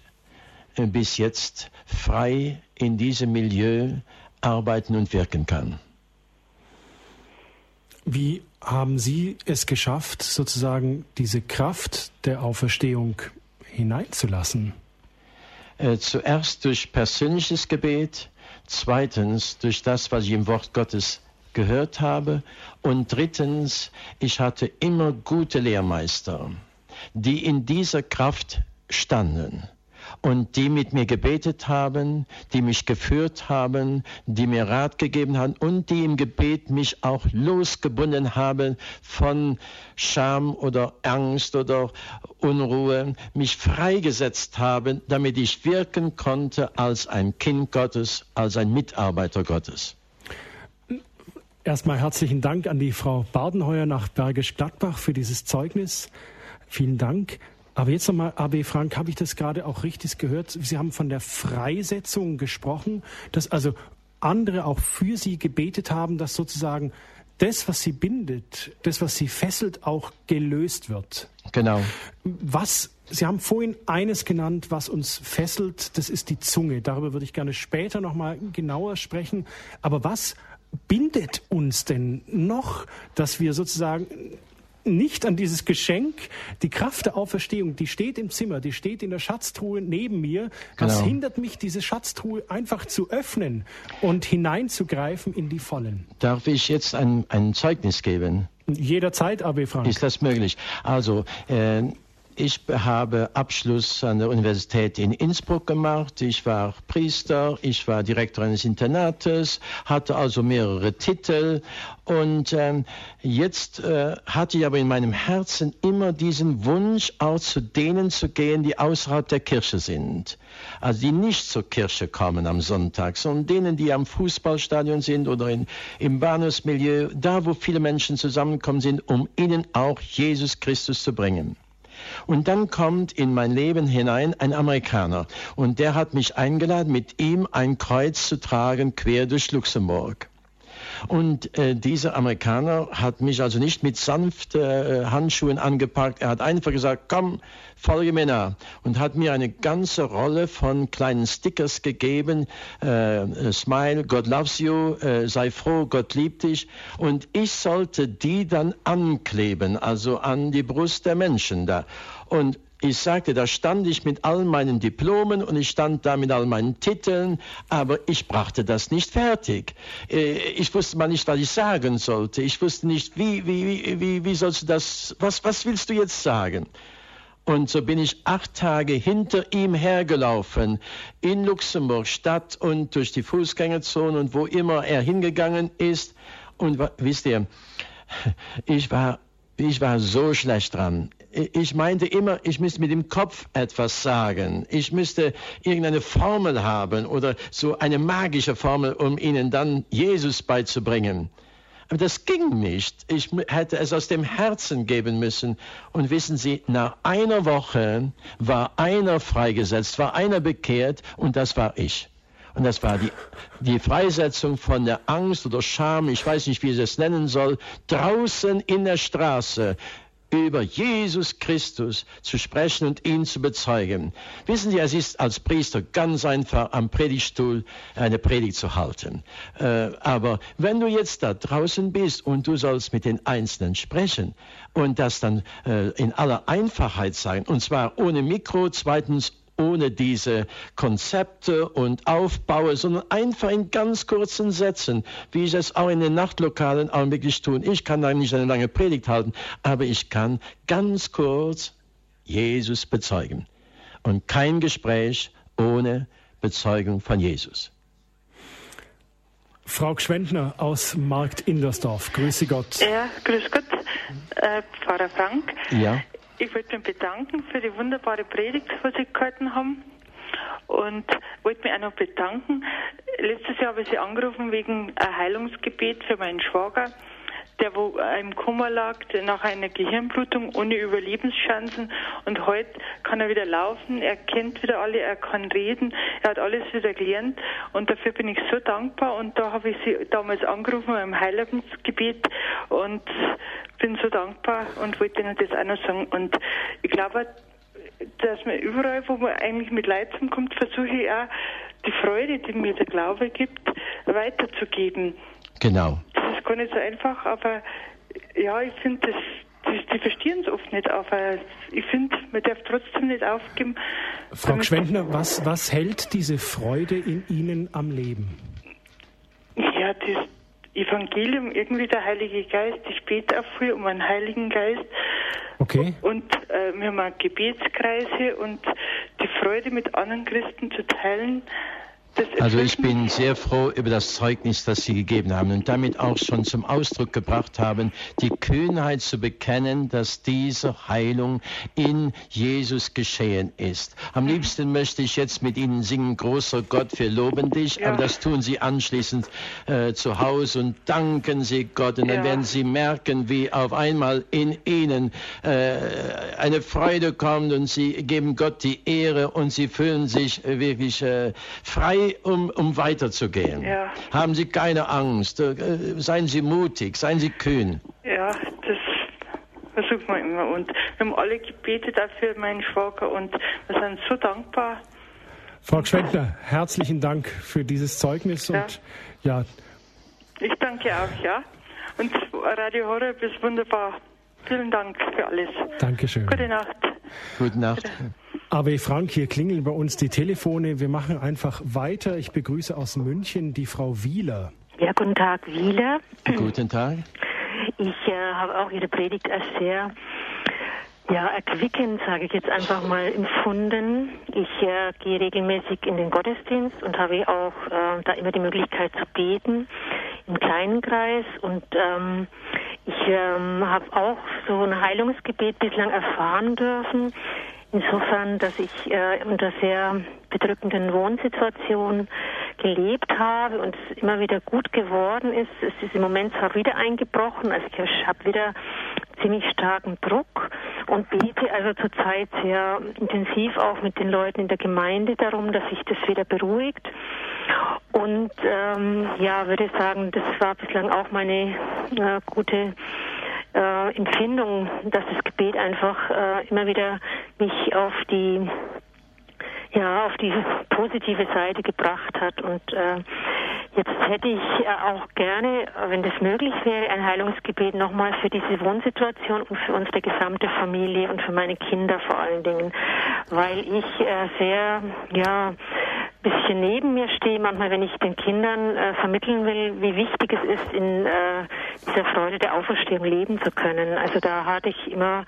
äh, bis jetzt frei in diesem Milieu arbeiten und wirken kann. Wie haben Sie es geschafft, sozusagen diese Kraft der Auferstehung hineinzulassen? Äh, zuerst durch persönliches Gebet, zweitens durch das, was ich im Wort Gottes gehört habe und drittens, ich hatte immer gute Lehrmeister, die in dieser Kraft standen und die mit mir gebetet haben, die mich geführt haben, die mir Rat gegeben haben und die im Gebet mich auch losgebunden haben von Scham oder Angst oder Unruhe, mich freigesetzt haben, damit ich wirken konnte als ein Kind Gottes, als ein Mitarbeiter Gottes. Erstmal herzlichen Dank an die Frau Badenheuer nach Bergisch Gladbach für dieses Zeugnis. Vielen Dank. Aber jetzt nochmal, AB Frank, habe ich das gerade auch richtig gehört? Sie haben von der Freisetzung gesprochen, dass also andere auch für Sie gebetet haben, dass sozusagen das, was sie bindet, das, was sie fesselt, auch gelöst wird. Genau. Was Sie haben vorhin eines genannt, was uns fesselt, das ist die Zunge. Darüber würde ich gerne später noch mal genauer sprechen. Aber was bindet uns denn noch, dass wir sozusagen nicht an dieses Geschenk, die Kraft der Auferstehung, die steht im Zimmer, die steht in der Schatztruhe neben mir. Was genau. hindert mich, diese Schatztruhe einfach zu öffnen und hineinzugreifen in die Vollen? Darf ich jetzt ein, ein Zeugnis geben? Jederzeit, AB Frank. Ist das möglich? Also, äh, ich habe Abschluss an der Universität in Innsbruck gemacht. Ich war Priester, ich war Direktor eines Internates, hatte also mehrere Titel. Und ähm, jetzt äh, hatte ich aber in meinem Herzen immer diesen Wunsch, auch zu denen zu gehen, die außerhalb der Kirche sind. Also die nicht zur Kirche kommen am Sonntag, sondern denen, die am Fußballstadion sind oder in, im Bahnhofsmilieu, da wo viele Menschen zusammenkommen sind, um ihnen auch Jesus Christus zu bringen. Und dann kommt in mein Leben hinein ein Amerikaner und der hat mich eingeladen, mit ihm ein Kreuz zu tragen quer durch Luxemburg. Und äh, dieser Amerikaner hat mich also nicht mit sanften äh, Handschuhen angepackt. Er hat einfach gesagt, komm, folge mir nach. Und hat mir eine ganze Rolle von kleinen Stickers gegeben. Äh, Smile, God loves you, äh, sei froh, Gott liebt dich. Und ich sollte die dann ankleben, also an die Brust der Menschen da. Und ich sagte, da stand ich mit all meinen Diplomen und ich stand da mit all meinen Titeln, aber ich brachte das nicht fertig. Äh, ich wusste mal nicht, was ich sagen sollte. Ich wusste nicht, wie, wie, wie, wie sollst du das, was, was willst du jetzt sagen? Und so bin ich acht Tage hinter ihm hergelaufen, in Luxemburg Stadt und durch die Fußgängerzone und wo immer er hingegangen ist. Und wisst ihr, ich war, ich war so schlecht dran ich meinte immer, ich müsste mit dem Kopf etwas sagen. Ich müsste irgendeine Formel haben oder so eine magische Formel, um ihnen dann Jesus beizubringen. Aber das ging nicht. Ich hätte es aus dem Herzen geben müssen. Und wissen Sie, nach einer Woche war einer freigesetzt, war einer bekehrt und das war ich. Und das war die, die Freisetzung von der Angst oder Scham, ich weiß nicht, wie ich es nennen soll, draußen in der Straße über Jesus Christus zu sprechen und ihn zu bezeugen. Wissen Sie, es ist als Priester ganz einfach am Predigtstuhl eine Predigt zu halten. Äh, aber wenn du jetzt da draußen bist und du sollst mit den Einzelnen sprechen und das dann äh, in aller Einfachheit sein, und zwar ohne Mikro, zweitens ohne diese Konzepte und Aufbaue, sondern einfach in ganz kurzen Sätzen, wie ich es auch in den Nachtlokalen augenblicklich tun. Ich kann da nicht eine lange Predigt halten, aber ich kann ganz kurz Jesus bezeugen. Und kein Gespräch ohne Bezeugung von Jesus. Frau Gschwendner aus Markt Indersdorf, grüße Gott. Ja, grüß Gott, äh, Pfarrer Frank. Ja. Ich wollte mich bedanken für die wunderbare Predigt, die Sie gehalten haben. Und wollte mich auch noch bedanken. Letztes Jahr habe ich Sie angerufen wegen ein Heilungsgebet für meinen Schwager der wo im Koma lag, nach einer Gehirnblutung ohne Überlebenschancen und heute kann er wieder laufen, er kennt wieder alle, er kann reden, er hat alles wieder gelernt und dafür bin ich so dankbar und da habe ich sie damals angerufen im Heilungsgebet und bin so dankbar und wollte Ihnen das auch noch sagen und ich glaube, dass man überall, wo man eigentlich mit Leid kommt, versuche ich auch die Freude, die mir der Glaube gibt, weiterzugeben. Genau. Das ist gar nicht so einfach, aber ja, ich finde, das, das, die verstehen es oft nicht, aber ich finde, man darf trotzdem nicht aufgeben. Frau Gschwendner, was, was hält diese Freude in Ihnen am Leben? Ja, das Evangelium, irgendwie der Heilige Geist. Ich bete auch viel um einen Heiligen Geist. Okay. Und äh, wir haben Gebetskreise und die Freude mit anderen Christen zu teilen. Also ich bin sehr froh über das Zeugnis, das Sie gegeben haben und damit auch schon zum Ausdruck gebracht haben, die Kühnheit zu bekennen, dass diese Heilung in Jesus geschehen ist. Am liebsten möchte ich jetzt mit Ihnen singen, großer Gott, wir loben dich, ja. aber das tun Sie anschließend äh, zu Hause und danken Sie Gott und dann ja. werden Sie merken, wie auf einmal in Ihnen äh, eine Freude kommt und Sie geben Gott die Ehre und Sie fühlen sich äh, wirklich frei frei, um, um weiterzugehen. Ja. Haben Sie keine Angst. Äh, seien Sie mutig, seien Sie kühn. Ja, das versuchen wir immer. Und wir haben alle gebetet dafür, meinen Schwager, und wir sind so dankbar. Frau Gschwendner, herzlichen Dank für dieses Zeugnis Ja. und ja, Ich danke auch, ja. Und Radio Horeb ist wunderbar. Vielen Dank für alles. Dankeschön. Gute Nacht. Gute Nacht. AW Frank, hier klingeln bei uns die Telefone. Wir machen einfach weiter. Ich begrüße aus München die Frau Wieler. Ja, guten Tag, Wieler. Guten Tag. Ich äh, habe auch Ihre Predigt als sehr ja, erquickend, sage ich jetzt einfach mal, empfunden. Ich äh, gehe regelmäßig in den Gottesdienst und habe auch äh, da immer die Möglichkeit zu beten im kleinen Kreis und ähm, ich ähm, habe auch so ein Heilungsgebet bislang erfahren dürfen. Insofern, dass ich äh, unter sehr bedrückenden Wohnsituationen gelebt habe und es immer wieder gut geworden ist. Es ist im Moment zwar wieder eingebrochen, also ich habe wieder ziemlich starken Druck und bete also zurzeit sehr intensiv auch mit den Leuten in der Gemeinde darum, dass sich das wieder beruhigt. Und ähm, ja, würde sagen, das war bislang auch meine äh, gute äh, Empfindung, dass das Gebet einfach äh, immer wieder mich auf die ja auf die positive Seite gebracht hat. Und äh, jetzt hätte ich äh, auch gerne, wenn das möglich wäre, ein Heilungsgebet nochmal für diese Wohnsituation und für unsere gesamte Familie und für meine Kinder vor allen Dingen, weil ich äh, sehr ja bisschen neben mir stehe, manchmal, wenn ich den Kindern äh, vermitteln will, wie wichtig es ist, in äh, dieser Freude der Auferstehung leben zu können. Also da hatte ich immer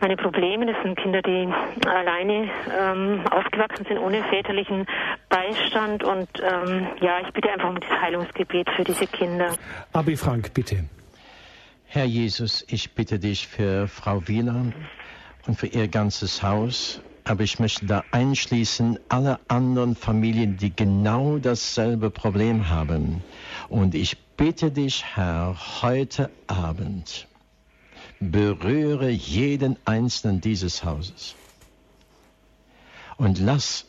meine Probleme. Das sind Kinder, die alleine ähm, aufgewachsen sind, ohne väterlichen Beistand. Und ähm, ja, ich bitte einfach um das Heilungsgebet für diese Kinder. AW Frank, bitte. Herr Jesus, ich bitte dich für Frau Wieler und für ihr ganzes Haus, aber ich möchte da einschließen alle anderen Familien, die genau dasselbe Problem haben. Und ich bitte dich, Herr, heute Abend, berühre jeden Einzelnen dieses Hauses und lass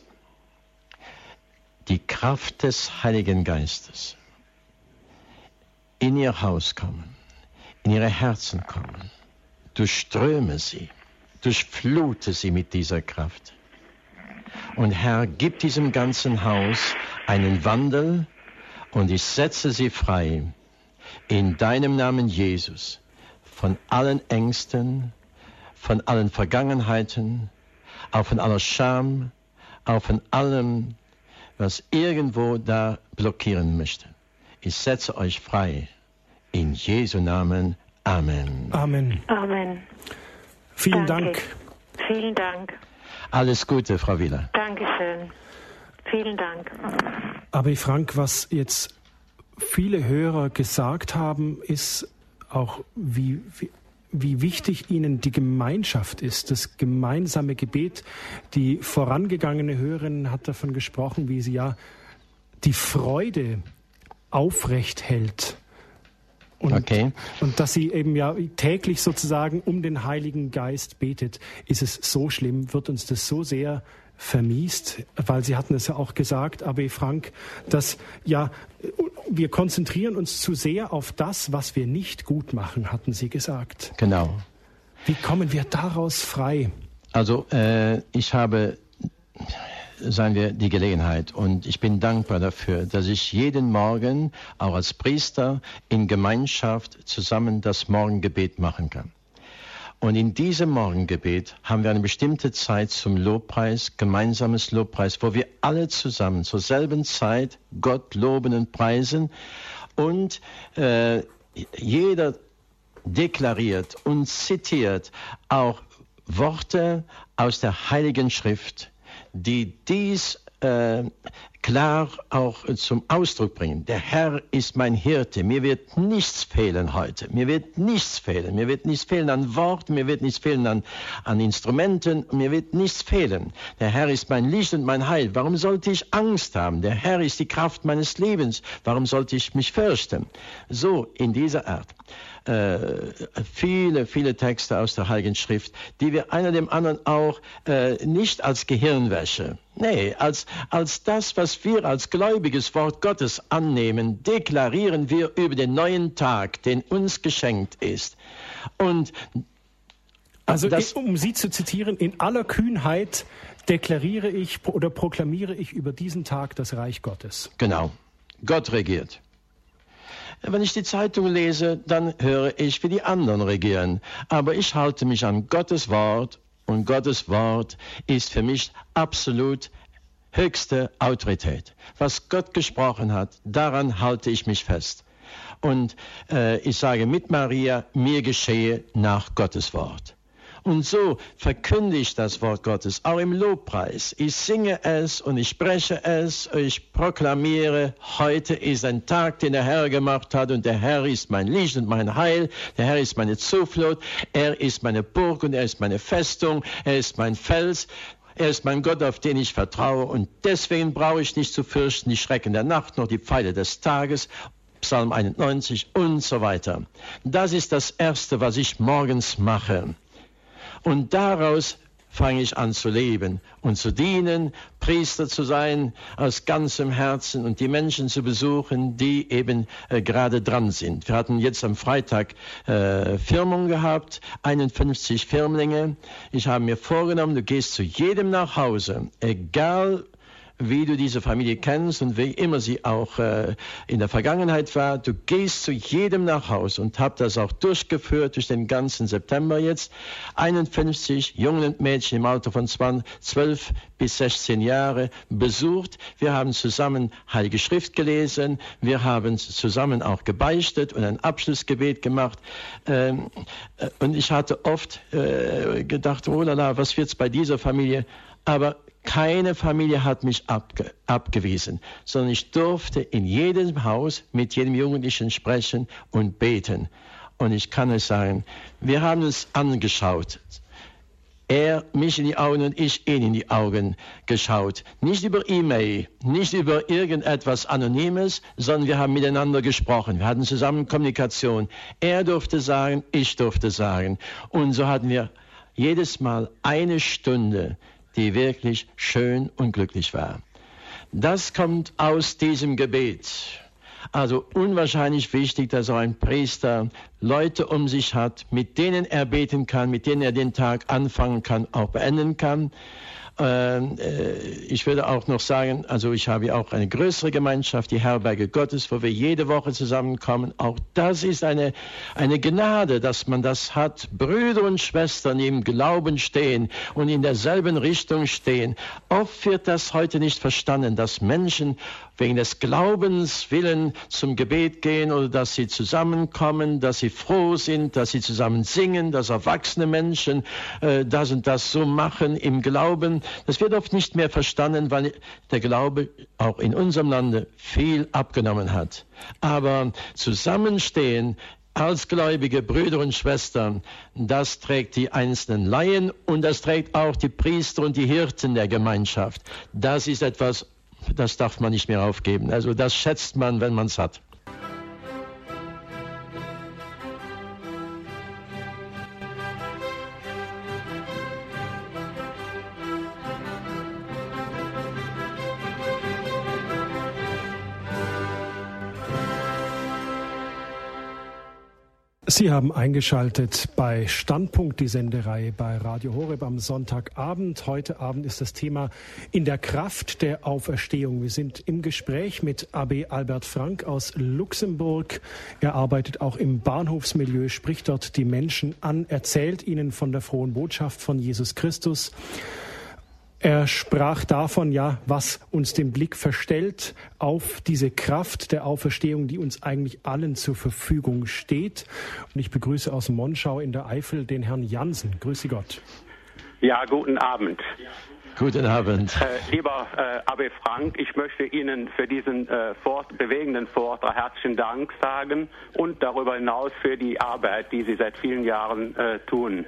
die Kraft des Heiligen Geistes in ihr Haus kommen, in ihre Herzen kommen. Durchströme sie, durchflute sie mit dieser Kraft. Und Herr, gib diesem ganzen Haus einen Wandel und ich setze sie frei in deinem Namen Jesus von allen Ängsten, von allen Vergangenheiten, auch von aller Scham, auch von allem, was irgendwo da blockieren möchte. Ich setze euch frei. In Jesu Namen. Amen. Amen. Amen. Vielen Danke. Dank. Vielen Dank. Alles Gute, Frau Wieler. Dankeschön. Vielen Dank. Aber Frank, was jetzt viele Hörer gesagt haben, ist auch, wie, wie, wie wichtig ihnen die Gemeinschaft ist, das gemeinsame Gebet. Die vorangegangene Hörerin hat davon gesprochen, wie sie ja die Freude aufrecht hält. Und, Okay. und dass sie eben ja täglich sozusagen um den Heiligen Geist betet, ist es so schlimm, wird uns das so sehr vermiest, weil Sie hatten es ja auch gesagt, AB Frank, dass ja wir konzentrieren uns zu sehr auf das, was wir nicht gut machen, hatten Sie gesagt. Genau. Wie kommen wir daraus frei? Also äh, ich habe, sagen wir, die Gelegenheit und ich bin dankbar dafür, dass ich jeden Morgen auch als Priester in Gemeinschaft zusammen das Morgengebet machen kann. Und in diesem Morgengebet haben wir eine bestimmte Zeit zum Lobpreis, gemeinsames Lobpreis, wo wir alle zusammen zur selben Zeit Gott loben und preisen und äh, jeder deklariert und zitiert auch Worte aus der Heiligen Schrift, die dies äh, klar auch zum Ausdruck bringen. Der Herr ist mein Hirte, mir wird nichts fehlen heute, mir wird nichts fehlen, mir wird nichts fehlen an Worten, mir wird nichts fehlen an, an Instrumenten, mir wird nichts fehlen. Der Herr ist mein Licht und mein Heil. Warum sollte ich Angst haben? Der Herr ist die Kraft meines Lebens. Warum sollte ich mich fürchten? So in dieser Art äh, viele, viele Texte aus der Heiligen Schrift, die wir einer dem anderen auch äh, nicht als Gehirnwäsche, nee, als, als das, was wir als gläubiges Wort Gottes annehmen, deklarieren wir über den neuen Tag, den uns geschenkt ist. Und also das, um Sie zu zitieren, in aller Kühnheit deklariere ich oder proklamiere ich über diesen Tag das Reich Gottes. Genau. Gott regiert. Wenn ich die Zeitung lese, dann höre ich, wie die anderen regieren. Aber ich halte mich an Gottes Wort und Gottes Wort ist für mich absolut höchste Autorität. Was Gott gesprochen hat, daran halte ich mich fest. Und äh, ich sage mit Maria, mir geschehe nach Gottes Wort. Und so verkünde ich das Wort Gottes, auch im Lobpreis. Ich singe es und ich spreche es, ich proklamiere, heute ist ein Tag, den der Herr gemacht hat und der Herr ist mein Licht und mein Heil, der Herr ist meine Zuflucht, er ist meine Burg und er ist meine Festung, er ist mein Fels. Er ist mein Gott, auf den ich vertraue, und deswegen brauche ich nicht zu fürchten die Schrecken der Nacht, noch die Pfeile des Tages Psalm 91 und so weiter. Das ist das Erste, was ich morgens mache. Und daraus fange ich an zu leben und zu dienen, Priester zu sein aus ganzem Herzen und die Menschen zu besuchen, die eben äh, gerade dran sind. Wir hatten jetzt am Freitag äh, Firmung gehabt, 51 Firmlinge. Ich habe mir vorgenommen, du gehst zu jedem nach Hause, egal wie du diese Familie kennst und wie immer sie auch äh, in der Vergangenheit war. Du gehst zu jedem nach Hause und hab das auch durchgeführt durch den ganzen September jetzt. 51 Jungen und Mädchen im Alter von 12 bis 16 Jahre besucht. Wir haben zusammen Heilige Schrift gelesen. Wir haben zusammen auch gebeichtet und ein Abschlussgebet gemacht. Ähm, äh, und ich hatte oft äh, gedacht, oh lala, was wird's bei dieser Familie? Aber keine Familie hat mich abge abgewiesen, sondern ich durfte in jedem Haus mit jedem Jugendlichen sprechen und beten. Und ich kann es sagen, wir haben uns angeschaut. Er mich in die Augen und ich ihn in die Augen geschaut. Nicht über E-Mail, nicht über irgendetwas Anonymes, sondern wir haben miteinander gesprochen. Wir hatten zusammen Kommunikation. Er durfte sagen, ich durfte sagen. Und so hatten wir jedes Mal eine Stunde die wirklich schön und glücklich war. Das kommt aus diesem Gebet. Also unwahrscheinlich wichtig, dass auch ein Priester Leute um sich hat, mit denen er beten kann, mit denen er den Tag anfangen kann, auch beenden kann. Ähm, äh, ich würde auch noch sagen, also ich habe auch eine größere Gemeinschaft, die Herberge Gottes, wo wir jede Woche zusammenkommen. Auch das ist eine, eine Gnade, dass man das hat. Brüder und Schwestern, im Glauben stehen und in derselben Richtung stehen. Oft wird das heute nicht verstanden, dass Menschen wegen des Glaubens willen zum Gebet gehen oder dass sie zusammenkommen, dass sie froh sind, dass sie zusammen singen, dass erwachsene Menschen äh, das und das so machen im Glauben. Das wird oft nicht mehr verstanden, weil der Glaube auch in unserem Lande viel abgenommen hat. Aber zusammenstehen als gläubige Brüder und Schwestern, das trägt die einzelnen Laien und das trägt auch die Priester und die Hirten der Gemeinschaft. Das ist etwas, das darf man nicht mehr aufgeben. Also das schätzt man, wenn man es hat. Sie haben eingeschaltet bei Standpunkt, die Sendereihe bei Radio Horeb am Sonntagabend. Heute Abend ist das Thema in der Kraft der Auferstehung. Wir sind im Gespräch mit AB Albert Frank aus Luxemburg. Er arbeitet auch im Bahnhofsmilieu, spricht dort die Menschen an, erzählt ihnen von der frohen Botschaft von Jesus Christus. Er sprach davon, ja, was uns den Blick verstellt auf diese Kraft der Auferstehung, die uns eigentlich allen zur Verfügung steht. Und ich begrüße aus Monschau in der Eifel den Herrn Jansen. Grüße Gott. Ja, guten Abend. Guten Abend. Äh, lieber äh, Abe Frank, ich möchte Ihnen für diesen äh, fort bewegenden Vortrag herzlichen Dank sagen und darüber hinaus für die Arbeit, die Sie seit vielen Jahren äh, tun.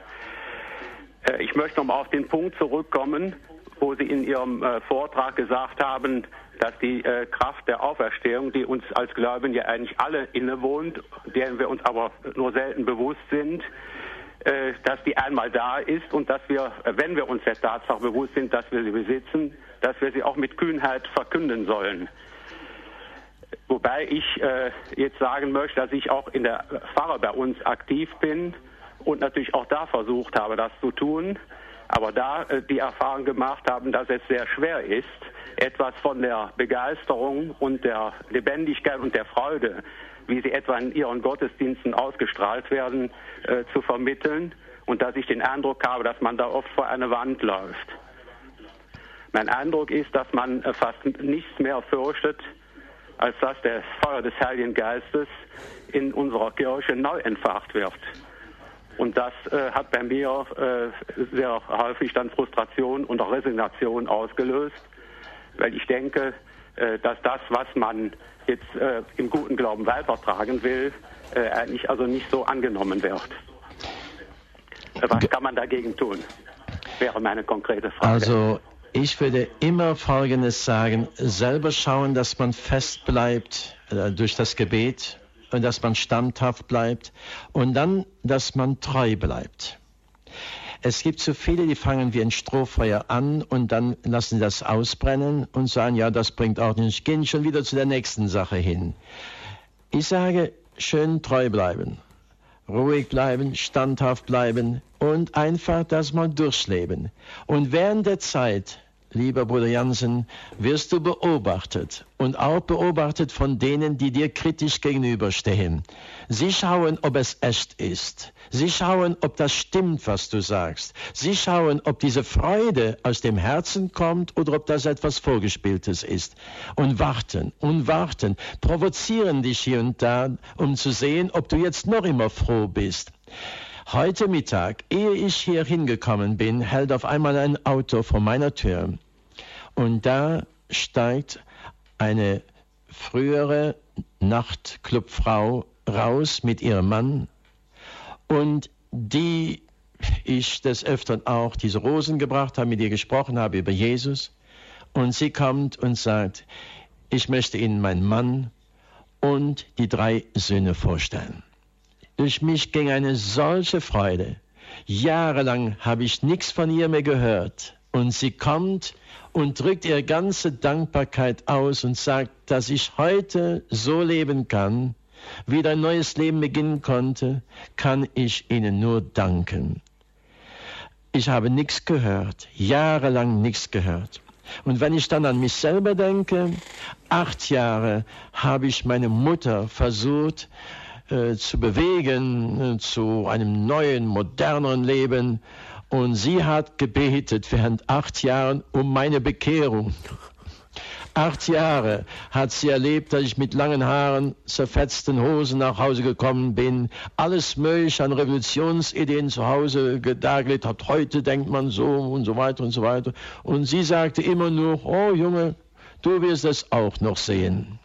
Äh, ich möchte noch mal auf den Punkt zurückkommen, wo Sie in Ihrem äh, Vortrag gesagt haben, dass die äh, Kraft der Auferstehung, die uns als Gläubigen ja eigentlich alle innewohnt, deren wir uns aber nur selten bewusst sind, äh, dass die einmal da ist und dass wir, wenn wir uns der Tatsache bewusst sind, dass wir sie besitzen, dass wir sie auch mit Kühnheit verkünden sollen. Wobei ich jetzt sagen möchte, dass ich auch in der Pfarre bei uns aktiv bin und natürlich auch da versucht habe, das zu tun, aber da äh, die Erfahrung gemacht haben, dass es sehr schwer ist, etwas von der Begeisterung und der Lebendigkeit und der Freude, wie sie etwa in ihren Gottesdiensten ausgestrahlt werden, äh, zu vermitteln und dass ich den Eindruck habe, dass man da oft vor eine Wand läuft. Mein Eindruck ist, dass man äh, fast nichts mehr fürchtet, als dass das Feuer des Heiligen Geistes in unserer Kirche neu entfacht wird. Und das äh, hat bei mir äh, sehr häufig dann Frustration und auch Resignation ausgelöst, weil ich denke, äh, dass das, was man jetzt äh, im guten Glauben weitertragen will, äh, eigentlich also nicht so angenommen wird. Was kann man dagegen tun? Wäre meine konkrete Frage. Also ich würde immer Folgendes sagen, selber schauen, dass man fest bleibt äh, durch das Gebet und dass man standhaft bleibt und dann, dass man treu bleibt. Es gibt so viele, die fangen wie ein Strohfeuer an und dann lassen sie das ausbrennen und sagen, ja, das bringt auch nicht, gehen schon wieder zu der nächsten Sache hin. Ich sage, schön treu bleiben, ruhig bleiben, standhaft bleiben und einfach das mal durchleben. Und während der Zeit lieber Bruder Jansen, wirst du beobachtet und auch beobachtet von denen, die dir kritisch gegenüberstehen. Sie schauen, ob es echt ist. Sie schauen, ob das stimmt, was du sagst. Sie schauen, ob diese Freude aus dem Herzen kommt oder ob das etwas Vorgespieltes ist. Und warten und warten, provozieren dich hier und da, um zu sehen, ob du jetzt noch immer froh bist. Heute Mittag, ehe ich hier hingekommen bin, hält auf einmal ein Auto vor meiner Tür. Und da steigt eine frühere Nachtclubfrau raus mit ihrem Mann und die ich des Öfteren auch diese Rosen gebracht habe, mit ihr gesprochen habe über Jesus. Und sie kommt und sagt, ich möchte Ihnen meinen Mann und die drei Söhne vorstellen. Durch mich ging eine solche Freude. Jahrelang habe ich nichts von ihr mehr gehört. Und sie kommt und drückt ihre ganze Dankbarkeit aus und sagt, dass ich heute so leben kann, wieder ein neues Leben beginnen konnte, kann ich Ihnen nur danken. Ich habe nichts gehört, jahrelang nichts gehört. Und wenn ich dann an mich selber denke, acht Jahre habe ich meine Mutter versucht äh, zu bewegen äh, zu einem neuen, moderneren Leben und sie hat gebetet während acht Jahren um meine Bekehrung. Acht Jahre hat sie erlebt, dass ich mit langen Haaren, zerfetzten Hosen nach Hause gekommen bin, alles Mögliche an Revolutionsideen zu Hause dargelegt hat. Heute denkt man so und so weiter und so weiter. Und sie sagte immer nur, oh Junge, du wirst es auch noch sehen.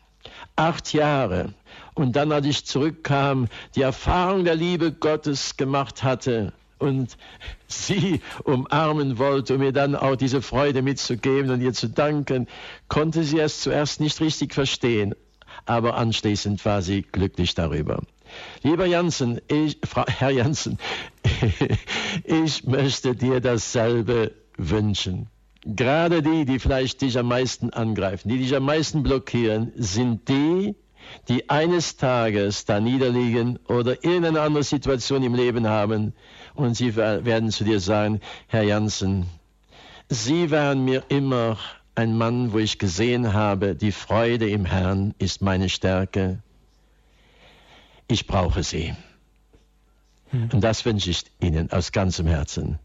Acht Jahre. Und dann, als ich zurückkam, die Erfahrung der Liebe Gottes gemacht hatte, und sie umarmen wollte, um ihr dann auch diese Freude mitzugeben und ihr zu danken, konnte sie es zuerst nicht richtig verstehen, aber anschließend war sie glücklich darüber. Lieber Janssen, ich, Frau, [laughs] Herr Janssen, [laughs] ich möchte dir dasselbe wünschen. Gerade die, die vielleicht dich am meisten angreifen, die dich am meisten blockieren, sind die, die eines Tages da niederliegen oder irgendeine andere Situation im Leben haben und sie werden zu dir sagen, Herr Janssen, Sie waren mir immer ein Mann, wo ich gesehen habe, die Freude im Herrn ist meine Stärke. Ich brauche sie. Und das wünsche ich Ihnen aus ganzem Herzen.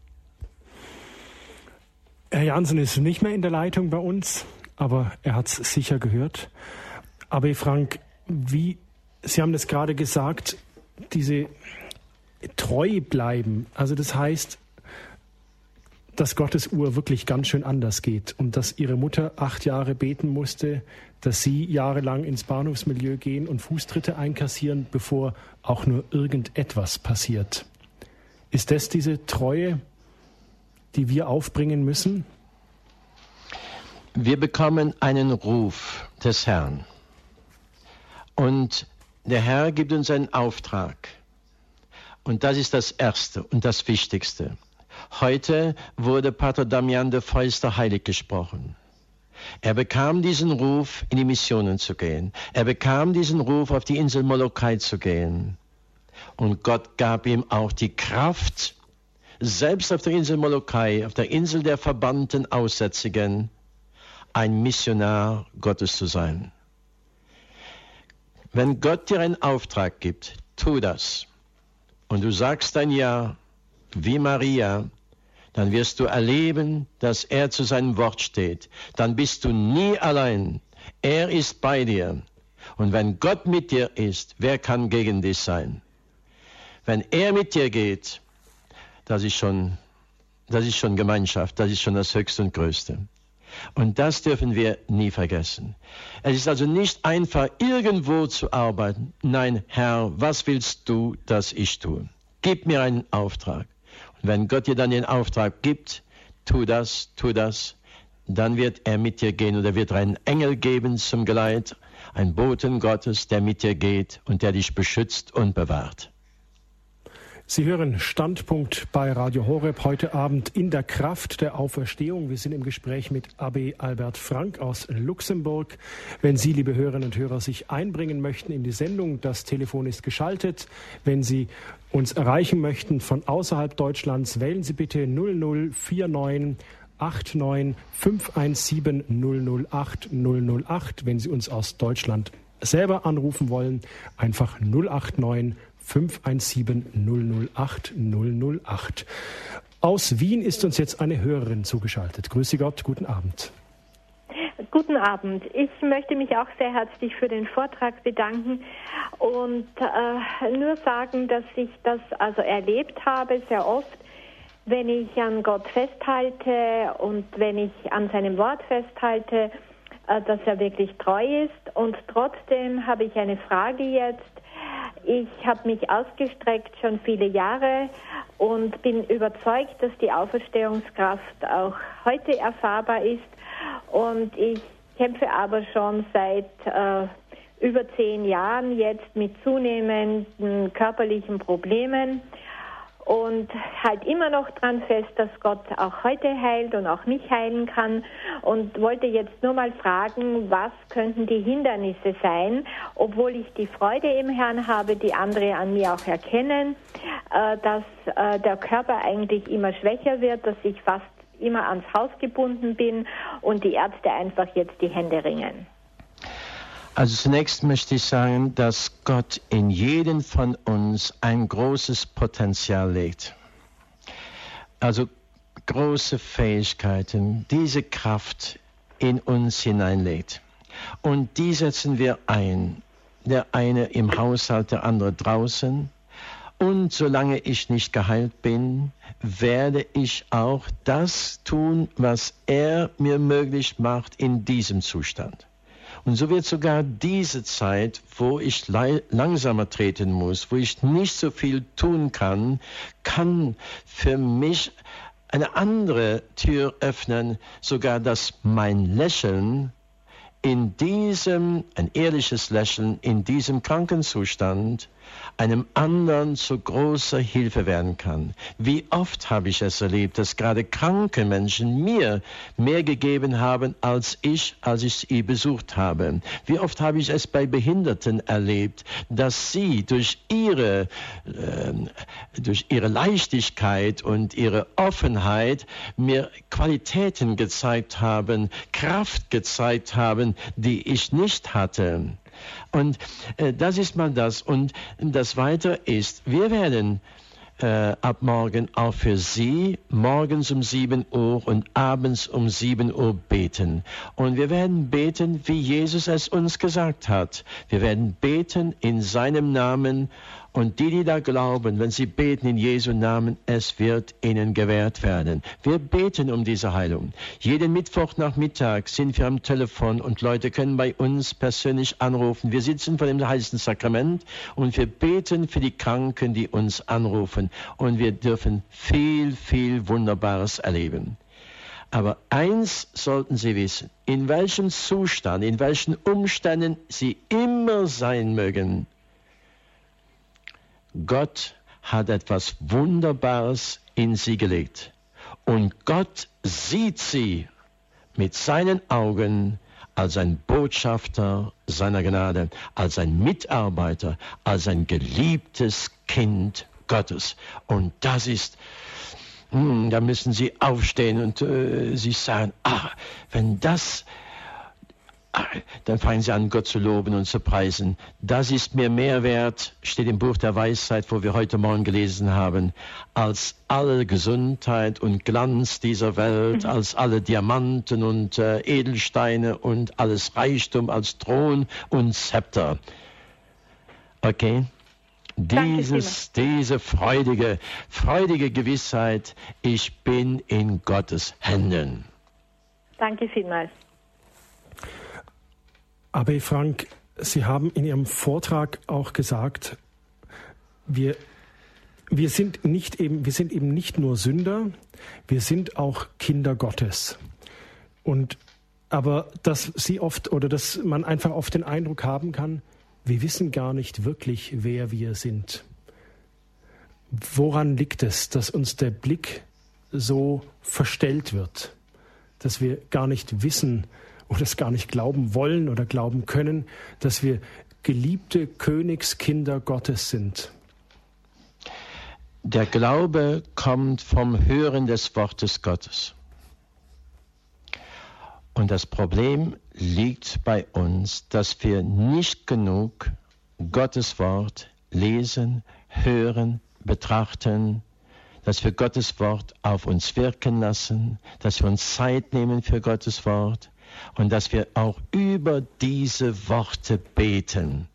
Herr Janssen ist nicht mehr in der Leitung bei uns, aber er hat es sicher gehört. Aber Frank, wie Sie haben das gerade gesagt, diese treu bleiben, also das heißt, dass Gottes Uhr wirklich ganz schön anders geht und dass ihre Mutter acht Jahre beten musste, dass sie jahrelang ins Bahnhofsmilieu gehen und Fußtritte einkassieren, bevor auch nur irgendetwas passiert. Ist das diese Treue, die wir aufbringen müssen? Wir bekommen einen Ruf des Herrn. Und der Herr gibt uns einen Auftrag. Und das ist das Erste und das Wichtigste. Heute wurde Pater Damian de Feuster heilig gesprochen. Er bekam diesen Ruf, in die Missionen zu gehen. Er bekam diesen Ruf, auf die Insel Molokai zu gehen. Und Gott gab ihm auch die Kraft, selbst auf der Insel Molokai, auf der Insel der verbannten Aussätzigen, ein Missionar Gottes zu sein. Wenn Gott dir einen Auftrag gibt, tu das. Und du sagst ein Ja, wie Maria, dann wirst du erleben, dass er zu seinem Wort steht. Dann bist du nie allein. Er ist bei dir. Und wenn Gott mit dir ist, wer kann gegen dich sein? Wenn er mit dir geht, das ist schon, das ist schon Gemeinschaft, das ist schon das Höchste und Größte. Und das dürfen wir nie vergessen. Es ist also nicht einfach, irgendwo zu arbeiten. Nein, Herr, was willst du, dass ich tue? Gib mir einen Auftrag. Und wenn Gott dir dann den Auftrag gibt, tu das, tu das, dann wird er mit dir gehen oder wird einen Engel geben zum Geleit, ein Boten Gottes, der mit dir geht und der dich beschützt und bewahrt. Sie hören Standpunkt bei Radio Horeb heute Abend in der Kraft der Auferstehung. Wir sind im Gespräch mit Abbé Albert Frank aus Luxemburg. Wenn Sie, liebe Hörerinnen und Hörer, sich einbringen möchten in die Sendung, das Telefon ist geschaltet. Wenn Sie uns erreichen möchten von außerhalb Deutschlands, wählen Sie bitte 0049 89 517 008 008. Wenn Sie uns aus Deutschland selber anrufen wollen, einfach 089 517 008 008. Aus Wien ist uns jetzt eine Hörerin zugeschaltet. Grüße Gott, guten Abend. Guten Abend. Ich möchte mich auch sehr herzlich für den Vortrag bedanken und äh, nur sagen, dass ich das also erlebt habe, sehr oft, wenn ich an Gott festhalte und wenn ich an seinem Wort festhalte, äh, dass er wirklich treu ist. Und trotzdem habe ich eine Frage jetzt ich habe mich ausgestreckt schon viele Jahre und bin überzeugt, dass die Auferstehungskraft auch heute erfahrbar ist. Und ich kämpfe aber schon seit äh, über zehn Jahren jetzt mit zunehmenden körperlichen Problemen und halt immer noch dran fest, dass Gott auch heute heilt und auch mich heilen kann und wollte jetzt nur mal fragen, was könnten die Hindernisse sein, obwohl ich die Freude im Herrn habe, die andere an mir auch erkennen, äh, dass äh, der Körper eigentlich immer schwächer wird, dass ich fast immer ans Haus gebunden bin und die Ärzte einfach jetzt die Hände ringen. Also zunächst möchte ich sagen, dass Gott in jeden von uns ein großes Potenzial legt. Also große Fähigkeiten, diese Kraft in uns hineinlegt. Und die setzen wir ein. Der eine im Haushalt, der andere draußen. Und solange ich nicht geheilt bin, werde ich auch das tun, was er mir möglich macht in diesem Zustand. Und so wird sogar diese Zeit, wo ich langsamer treten muss, wo ich nicht so viel tun kann, kann für mich eine andere Tür öffnen, sogar dass mein Lächeln in diesem, ein ehrliches Lächeln in diesem Krankenzustand einem anderen zu großer Hilfe werden kann. Wie oft habe ich es erlebt, dass gerade kranke Menschen mir mehr gegeben haben als ich, als ich sie besucht habe. Wie oft habe ich es bei Behinderten erlebt, dass sie durch ihre, äh, durch ihre Leichtigkeit und ihre Offenheit mir Qualitäten gezeigt haben, Kraft gezeigt haben, die ich nicht hatte. Und äh, das ist mal das. Und das Weitere ist, wir werden äh, ab morgen auch für Sie morgens um 7 Uhr und abends um 7 Uhr beten. Und wir werden beten, wie Jesus es uns gesagt hat. Wir werden beten in seinem Namen und die, die da glauben, wenn sie beten in Jesu Namen, es wird ihnen gewährt werden. Wir beten um diese Heilung. Jeden Mittwochnachmittag sind wir am Telefon und Leute können bei uns persönlich anrufen. Wir sitzen vor dem Heiligen Sakrament und wir beten für die Kranken, die uns anrufen. Und wir dürfen viel, viel Wunderbares erleben. Aber eins sollten Sie wissen, in welchem Zustand, in welchen Umständen Sie immer sein mögen, Gott hat etwas Wunderbares in sie gelegt. Und Gott sieht sie mit seinen Augen als ein Botschafter seiner Gnade, als ein Mitarbeiter, als ein geliebtes Kind Gottes. Und das ist, hm, da müssen Sie aufstehen und äh, sich sagen, ah, wenn das dann fangen sie an, Gott zu loben und zu preisen. Das ist mir mehr wert, steht im Buch der Weisheit, wo wir heute Morgen gelesen haben, als alle Gesundheit und Glanz dieser Welt, mhm. als alle Diamanten und äh, Edelsteine und alles Reichtum als Thron und Zepter. Okay? Dieses, diese freudige, freudige Gewissheit, ich bin in Gottes Händen. Danke vielmals. Aber Frank, Sie haben in Ihrem Vortrag auch gesagt, wir, wir, sind nicht eben, wir sind eben nicht nur Sünder, wir sind auch Kinder Gottes. Und aber dass Sie oft oder dass man einfach oft den Eindruck haben kann, wir wissen gar nicht wirklich, wer wir sind. Woran liegt es, dass uns der Blick so verstellt wird, dass wir gar nicht wissen, oder es gar nicht glauben wollen oder glauben können, dass wir geliebte Königskinder Gottes sind. Der Glaube kommt vom Hören des Wortes Gottes. Und das Problem liegt bei uns, dass wir nicht genug Gottes Wort lesen, hören, betrachten, dass wir Gottes Wort auf uns wirken lassen, dass wir uns Zeit nehmen für Gottes Wort, und dass wir auch über diese Worte beten.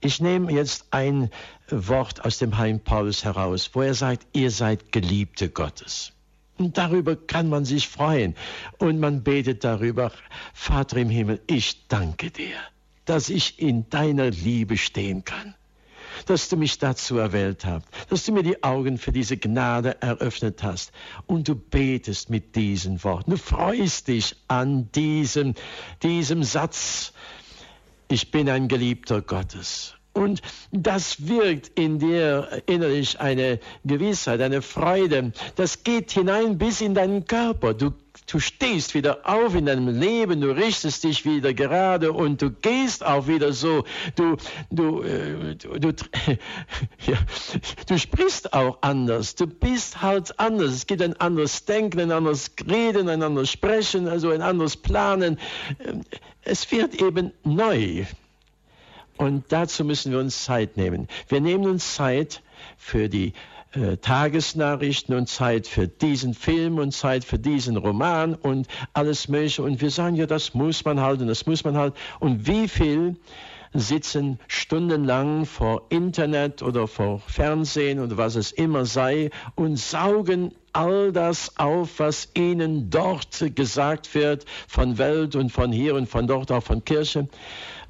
Ich nehme jetzt ein Wort aus dem Heim Paulus heraus, wo er sagt, ihr seid Geliebte Gottes. Und darüber kann man sich freuen. Und man betet darüber, Vater im Himmel, ich danke dir, dass ich in deiner Liebe stehen kann dass du mich dazu erwählt hast, dass du mir die Augen für diese Gnade eröffnet hast. Und du betest mit diesen Worten. Du freust dich an diesem, diesem Satz. Ich bin ein Geliebter Gottes. Und das wirkt in dir innerlich eine Gewissheit, eine Freude. Das geht hinein bis in deinen Körper. Du Du stehst wieder auf in deinem Leben, du richtest dich wieder gerade und du gehst auch wieder so. Du, du, äh, du, du, [laughs] ja, du sprichst auch anders. Du bist halt anders. Es gibt ein anderes Denken, ein anderes Reden, ein anderes Sprechen, also ein anderes Planen. Es wird eben neu. Und dazu müssen wir uns Zeit nehmen. Wir nehmen uns Zeit für die äh, Tagesnachrichten und Zeit für diesen Film und Zeit für diesen Roman und alles Mögliche. Und wir sagen, ja, das muss man halt und das muss man halt. Und wie viel sitzen stundenlang vor Internet oder vor Fernsehen oder was es immer sei und saugen all das auf, was ihnen dort gesagt wird von Welt und von hier und von dort auch von Kirche.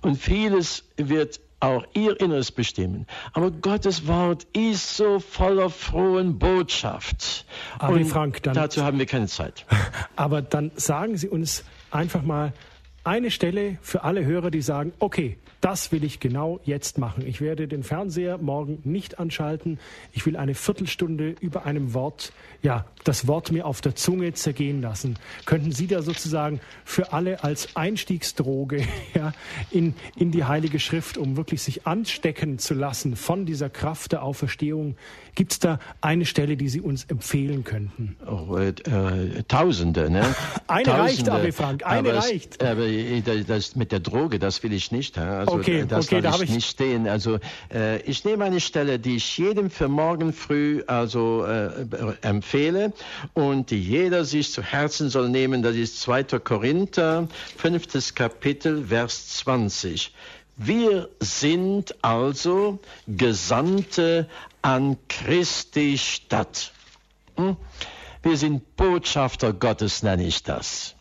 Und vieles wird auch ihr Inneres bestimmen. Aber Gottes Wort ist so voller frohen Botschaft. Aber Und Frank, dann, dazu haben wir keine Zeit. [laughs] Aber dann sagen Sie uns einfach mal eine Stelle für alle Hörer, die sagen, okay, das will ich genau jetzt machen. Ich werde den Fernseher morgen nicht anschalten. Ich will eine Viertelstunde über einem Wort, ja, das Wort mir auf der Zunge zergehen lassen. Könnten Sie da sozusagen für alle als Einstiegsdroge [laughs] ja, in, in die Heilige Schrift, um wirklich sich anstecken zu lassen von dieser Kraft der Auferstehung, gibt es da eine Stelle, die Sie uns empfehlen könnten? Oh, äh, äh, Tausende, ne? [laughs] eine Tausende, reicht, aber Frank, eine aber reicht. Es, aber das mit der Droge, das will ich nicht. Also okay, das okay, da ich nicht stehen. Also äh, ich nehme eine Stelle, die ich jedem für morgen früh also äh, empfehle und die jeder sich zu Herzen soll nehmen. Das ist 2. Korinther, fünftes Kapitel, Vers 20. Wir sind also Gesandte an Christi Stadt. Hm? Wir sind Botschafter Gottes, nenne ich das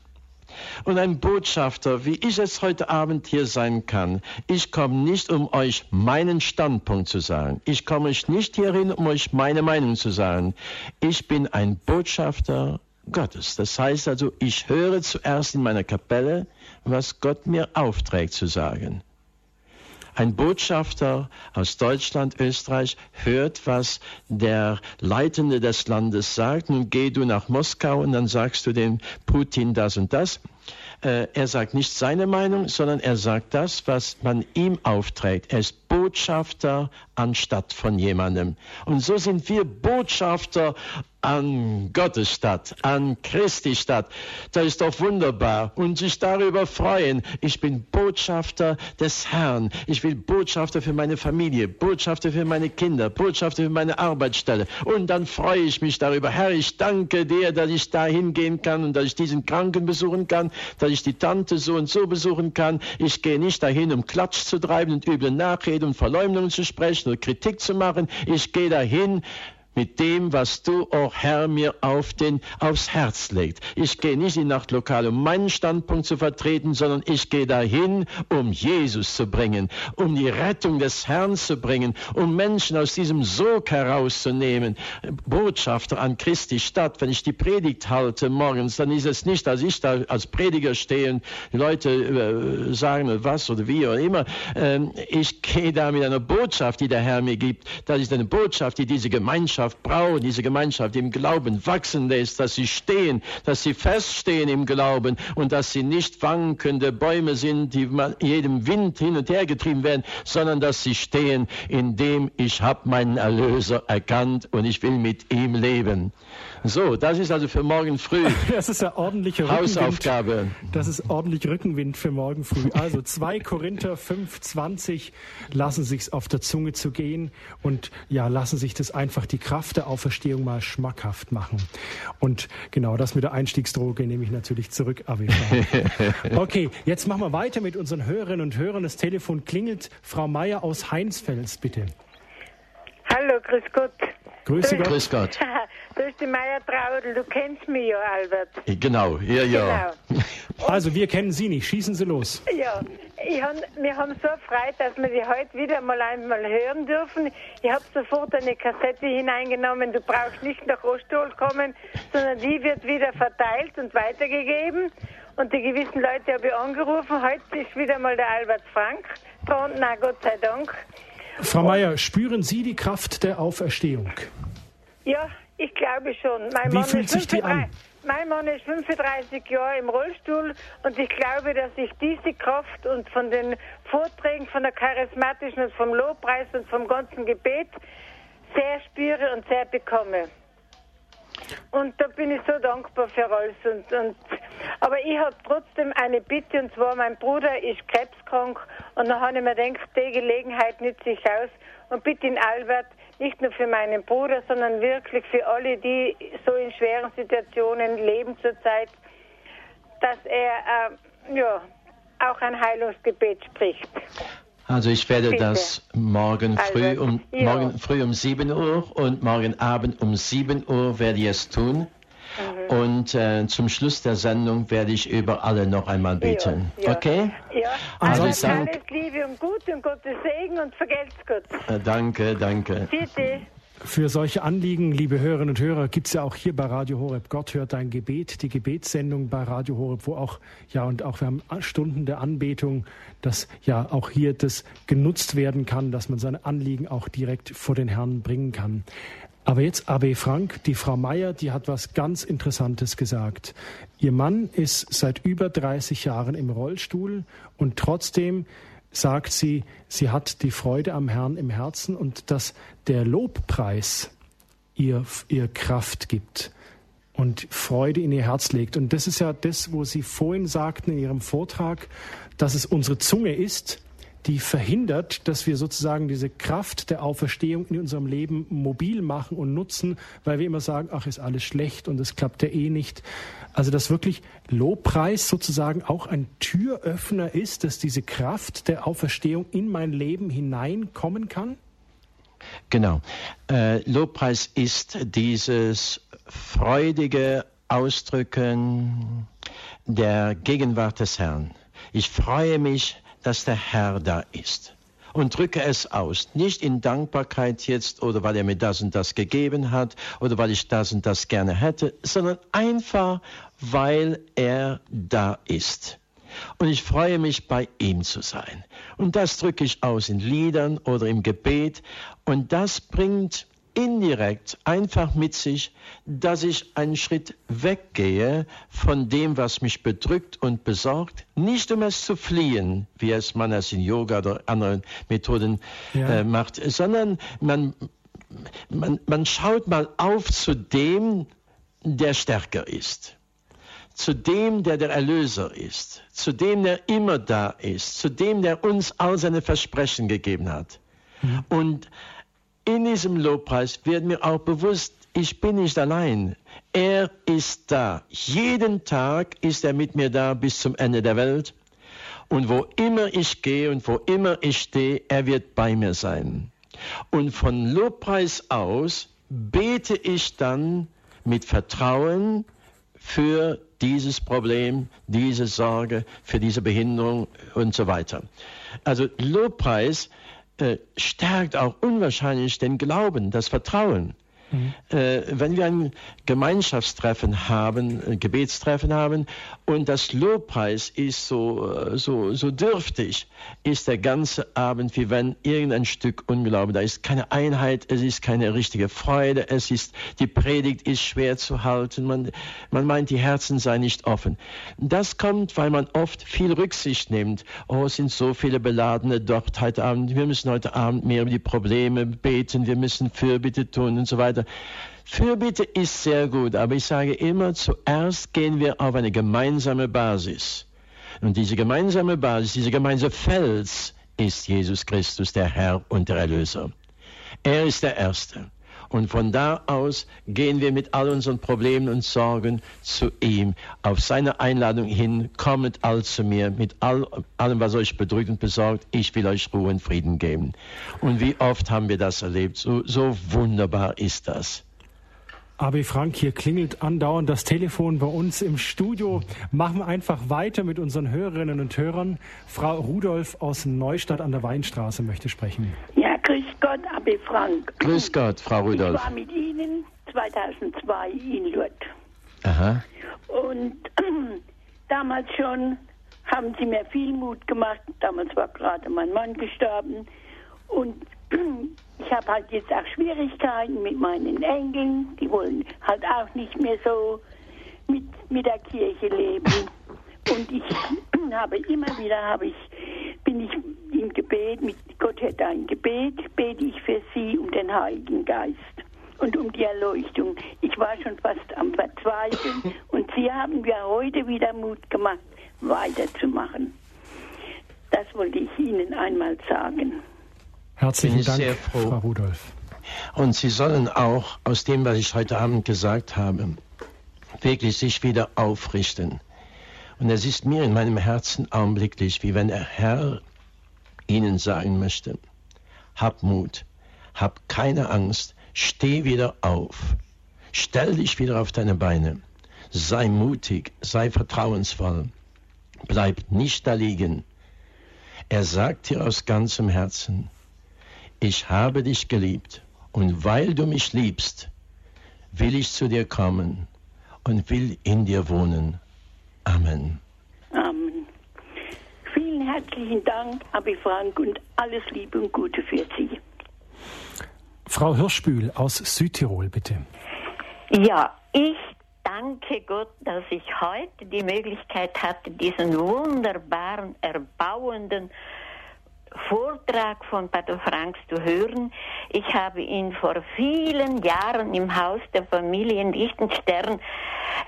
und ein Botschafter, wie ich es heute Abend hier sein kann. Ich komme nicht, um euch meinen Standpunkt zu sagen. Ich komme nicht hierhin, um euch meine Meinung zu sagen. Ich bin ein Botschafter Gottes. Das heißt also, ich höre zuerst in meiner Kapelle, was Gott mir aufträgt zu sagen. Ein Botschafter aus Deutschland, Österreich hört, was der Leitende des Landes sagt. Nun geh du nach Moskau und dann sagst du dem Putin das und das. Äh, er sagt nicht seine Meinung, sondern er sagt das, was man ihm aufträgt. Er ist Botschafter anstatt von jemandem. Und so sind wir Botschafter an Gottes Stadt, an Christi Stadt. Das ist doch wunderbar und sich darüber freuen. Ich bin Botschafter des Herrn. Ich will Botschafter für meine Familie, Botschafter für meine Kinder, Botschafter für meine Arbeitsstelle. Und dann freue ich mich darüber. Herr, ich danke dir, dass ich da hingehen kann und dass ich diesen Kranken besuchen kann, dass ich die Tante so und so besuchen kann. Ich gehe nicht dahin, um Klatsch zu treiben und üble Nachrede und Verleumdungen zu sprechen oder Kritik zu machen. Ich gehe dahin, mit dem, was du, oh Herr, mir auf den, aufs Herz legst. Ich gehe nicht in Nachtlokal, um meinen Standpunkt zu vertreten, sondern ich gehe dahin, um Jesus zu bringen, um die Rettung des Herrn zu bringen, um Menschen aus diesem Sog herauszunehmen. Botschafter an Christi Stadt, wenn ich die Predigt halte morgens, dann ist es nicht, dass ich da als Prediger stehe und die Leute äh, sagen, was oder wie oder immer. Ähm, ich gehe da mit einer Botschaft, die der Herr mir gibt. Das ist eine Botschaft, die diese Gemeinschaft Gemeinschaft brauchen, diese Gemeinschaft im Glauben wachsen lässt, dass sie stehen, dass sie feststehen im Glauben und dass sie nicht wankende Bäume sind, die jedem Wind hin und her getrieben werden, sondern dass sie stehen, indem ich habe meinen Erlöser erkannt und ich will mit ihm leben. So, das ist also für morgen früh. [laughs] Das ist ja ordentliche Hausaufgabe. Das ist ordentlich Rückenwind für morgen früh. Also 2 [laughs] Korinther 5,20 lassen sich's auf der Zunge zu gehen und ja, lassen sich das einfach die Kraft der Auferstehung mal schmackhaft machen. Und genau das mit der Einstiegsdroge nehme ich natürlich zurück, [laughs] Okay, jetzt machen wir weiter mit unseren Hörerinnen und Hörern. Das Telefon klingelt. Frau Meier aus Heinsfels, bitte. Hallo, grüß Gott. Grüße Gott. Grüß Gott. Du bist die Meier Traudel, du kennst mich ja, Albert. Genau, ja, ja. Genau. [laughs] Also, wir kennen Sie nicht. Schießen Sie los. Ja, hab, wir haben so Freude, dass wir die heute wieder mal einmal hören dürfen. Ich habe sofort eine Kassette hineingenommen. Du brauchst nicht nach Ostol kommen, sondern die wird wieder verteilt und weitergegeben. Und die gewissen Leute habe ich angerufen. Heute ist wieder mal der Albert Frank dran. Na, Gott sei Dank. Frau Meier, spüren Sie die Kraft der Auferstehung? Ja, ich glaube schon. Mein Wie Mann fühlt sich die an? Mein Mann ist 35 Jahre im Rollstuhl und ich glaube, dass ich diese Kraft und von den Vorträgen von der charismatischen und vom Lobpreis und vom ganzen Gebet sehr spüre und sehr bekomme. Und da bin ich so dankbar für alles. Und, und aber ich habe trotzdem eine Bitte, und zwar mein Bruder ist krebskrank und dann habe ich mir gedacht, die Gelegenheit nütze ich aus und bitte ihn Albert, nicht nur für meinen Bruder, sondern wirklich für alle, die so in schweren Situationen leben zurzeit, dass er äh, ja, auch ein Heilungsgebet spricht. Also ich werde Bitte. das morgen früh, also, um, ja. morgen früh um 7 Uhr und morgen Abend um 7 Uhr werde ich es tun. Mhm. Und äh, zum Schluss der Sendung werde ich über alle noch einmal beten. Ja, ja. Okay? Ja, also, also alles Liebe und Gut und Gottes Segen und vergelt's Gott. Äh, danke, danke. Bitte. Für solche Anliegen, liebe Hörerinnen und Hörer, gibt es ja auch hier bei Radio Horeb Gott hört dein Gebet, die Gebetssendung bei Radio Horeb, wo auch, ja, und auch wir haben Stunden der Anbetung, dass ja auch hier das genutzt werden kann, dass man seine Anliegen auch direkt vor den Herrn bringen kann. Aber jetzt AB Frank, die Frau Meier, die hat was ganz Interessantes gesagt. Ihr Mann ist seit über 30 Jahren im Rollstuhl und trotzdem sagt sie, sie hat die Freude am Herrn im Herzen und dass der Lobpreis ihr, ihr Kraft gibt und Freude in ihr Herz legt. Und das ist ja das, wo Sie vorhin sagten in Ihrem Vortrag, dass es unsere Zunge ist, die verhindert, dass wir sozusagen diese Kraft der Auferstehung in unserem Leben mobil machen und nutzen, weil wir immer sagen, ach, ist alles schlecht und es klappt ja eh nicht. Also dass wirklich Lobpreis sozusagen auch ein Türöffner ist, dass diese Kraft der Auferstehung in mein Leben hineinkommen kann? Genau. Äh, Lobpreis ist dieses freudige Ausdrücken der Gegenwart des Herrn. Ich freue mich, dass der Herr da ist. Und drücke es aus. Nicht in Dankbarkeit jetzt oder weil er mir das und das gegeben hat oder weil ich das und das gerne hätte, sondern einfach, weil er da ist. und ich freue mich, bei ihm zu sein. Und das drücke ich aus in Liedern oder im Gebet und das bringt indirekt einfach mit sich, dass ich einen Schritt weggehe von dem, was mich bedrückt und besorgt, nicht um es zu fliehen, wie es man es in Yoga oder anderen Methoden ja. äh, macht, sondern man, man, man schaut mal auf zu dem, der stärker ist zu dem, der der Erlöser ist, zu dem, der immer da ist, zu dem, der uns all seine Versprechen gegeben hat. Mhm. Und in diesem Lobpreis wird mir auch bewusst, ich bin nicht allein. Er ist da. Jeden Tag ist er mit mir da bis zum Ende der Welt. Und wo immer ich gehe und wo immer ich stehe, er wird bei mir sein. Und von Lobpreis aus bete ich dann mit Vertrauen für dieses Problem, diese Sorge, für diese Behinderung und so weiter. Also Lobpreis äh, stärkt auch unwahrscheinlich den Glauben, das Vertrauen. Mhm. Äh, wenn wir ein Gemeinschaftstreffen haben, ein Gebetstreffen haben und das Lobpreis ist so, äh, so, so dürftig, ist der ganze Abend wie wenn irgendein Stück Unglaube, da ist keine Einheit, es ist keine richtige Freude, es ist, die Predigt ist schwer zu halten, man, man meint, die Herzen seien nicht offen. Das kommt, weil man oft viel Rücksicht nimmt. Oh, es sind so viele Beladene dort heute Abend, wir müssen heute Abend mehr über die Probleme beten, wir müssen Fürbitte tun und so weiter weiter. Fürbitte ist sehr gut, aber ich sage immer, zuerst gehen wir auf eine gemeinsame Basis. Und diese gemeinsame Basis, dieser gemeinsame Fels ist Jesus Christus, der Herr und der Erlöser. Er ist der Erste. Und von da aus gehen wir mit all unseren Problemen und Sorgen zu ihm. Auf seine Einladung hin, kommet all zu mir mit all, allem, was euch bedrückt und besorgt. Ich will euch Ruhe und Frieden geben. Und wie oft haben wir das erlebt? So, so wunderbar ist das. AB Frank, hier klingelt andauernd das Telefon bei uns im Studio. Machen wir einfach weiter mit unseren Hörerinnen und Hörern. Frau Rudolf aus Neustadt an der Weinstraße möchte sprechen. Ja, grüß Gott, AB Frank. Grüß Gott, Frau Rudolf. Ich war mit Ihnen 2002 in Lourdes. Aha. Und [clears throat] damals schon haben Sie mir viel Mut gemacht. Damals war gerade mein Mann gestorben. Und [clears throat] ich habe halt jetzt auch Schwierigkeiten mit meinen Enkeln. Die wollen halt auch nicht mehr so mit, mit der Kirche leben. [laughs] Und ich [clears throat] habe immer wieder, habe ich, bin ich im Gebet, mit Gott hätte ein Gebet, bete ich für sie um den Heiligen Geist und um die Erleuchtung. Ich war schon fast am Verzweifeln [laughs] und sie haben mir heute wieder Mut gemacht, weiterzumachen. Das wollte ich Ihnen einmal sagen. Herzlichen Dank, Frau Rudolph. Und Sie sollen auch aus dem, was ich heute Abend gesagt habe, wirklich sich wieder aufrichten. Und es ist mir in meinem Herzen augenblicklich, wie wenn der Herr Ihnen sagen möchte, hab Mut, hab keine Angst, steh wieder auf, stell dich wieder auf deine Beine, sei mutig, sei vertrauensvoll, bleib nicht da liegen. Er sagt dir aus ganzem Herzen, ich habe dich geliebt und weil du mich liebst, will ich zu dir kommen und will in dir wohnen. Amen. Amen. Vielen herzlichen Dank, Abi Frank, und alles Liebe und Gute für Sie. Frau Hirschbühl aus Südtirol, bitte. Ja, ich danke Gott, dass ich heute die Möglichkeit hatte, diesen wunderbaren, erbauenden Vortrag von Pater Franks zu hören. Ich habe ihn vor vielen Jahren im Haus der Familie in Lichtenstern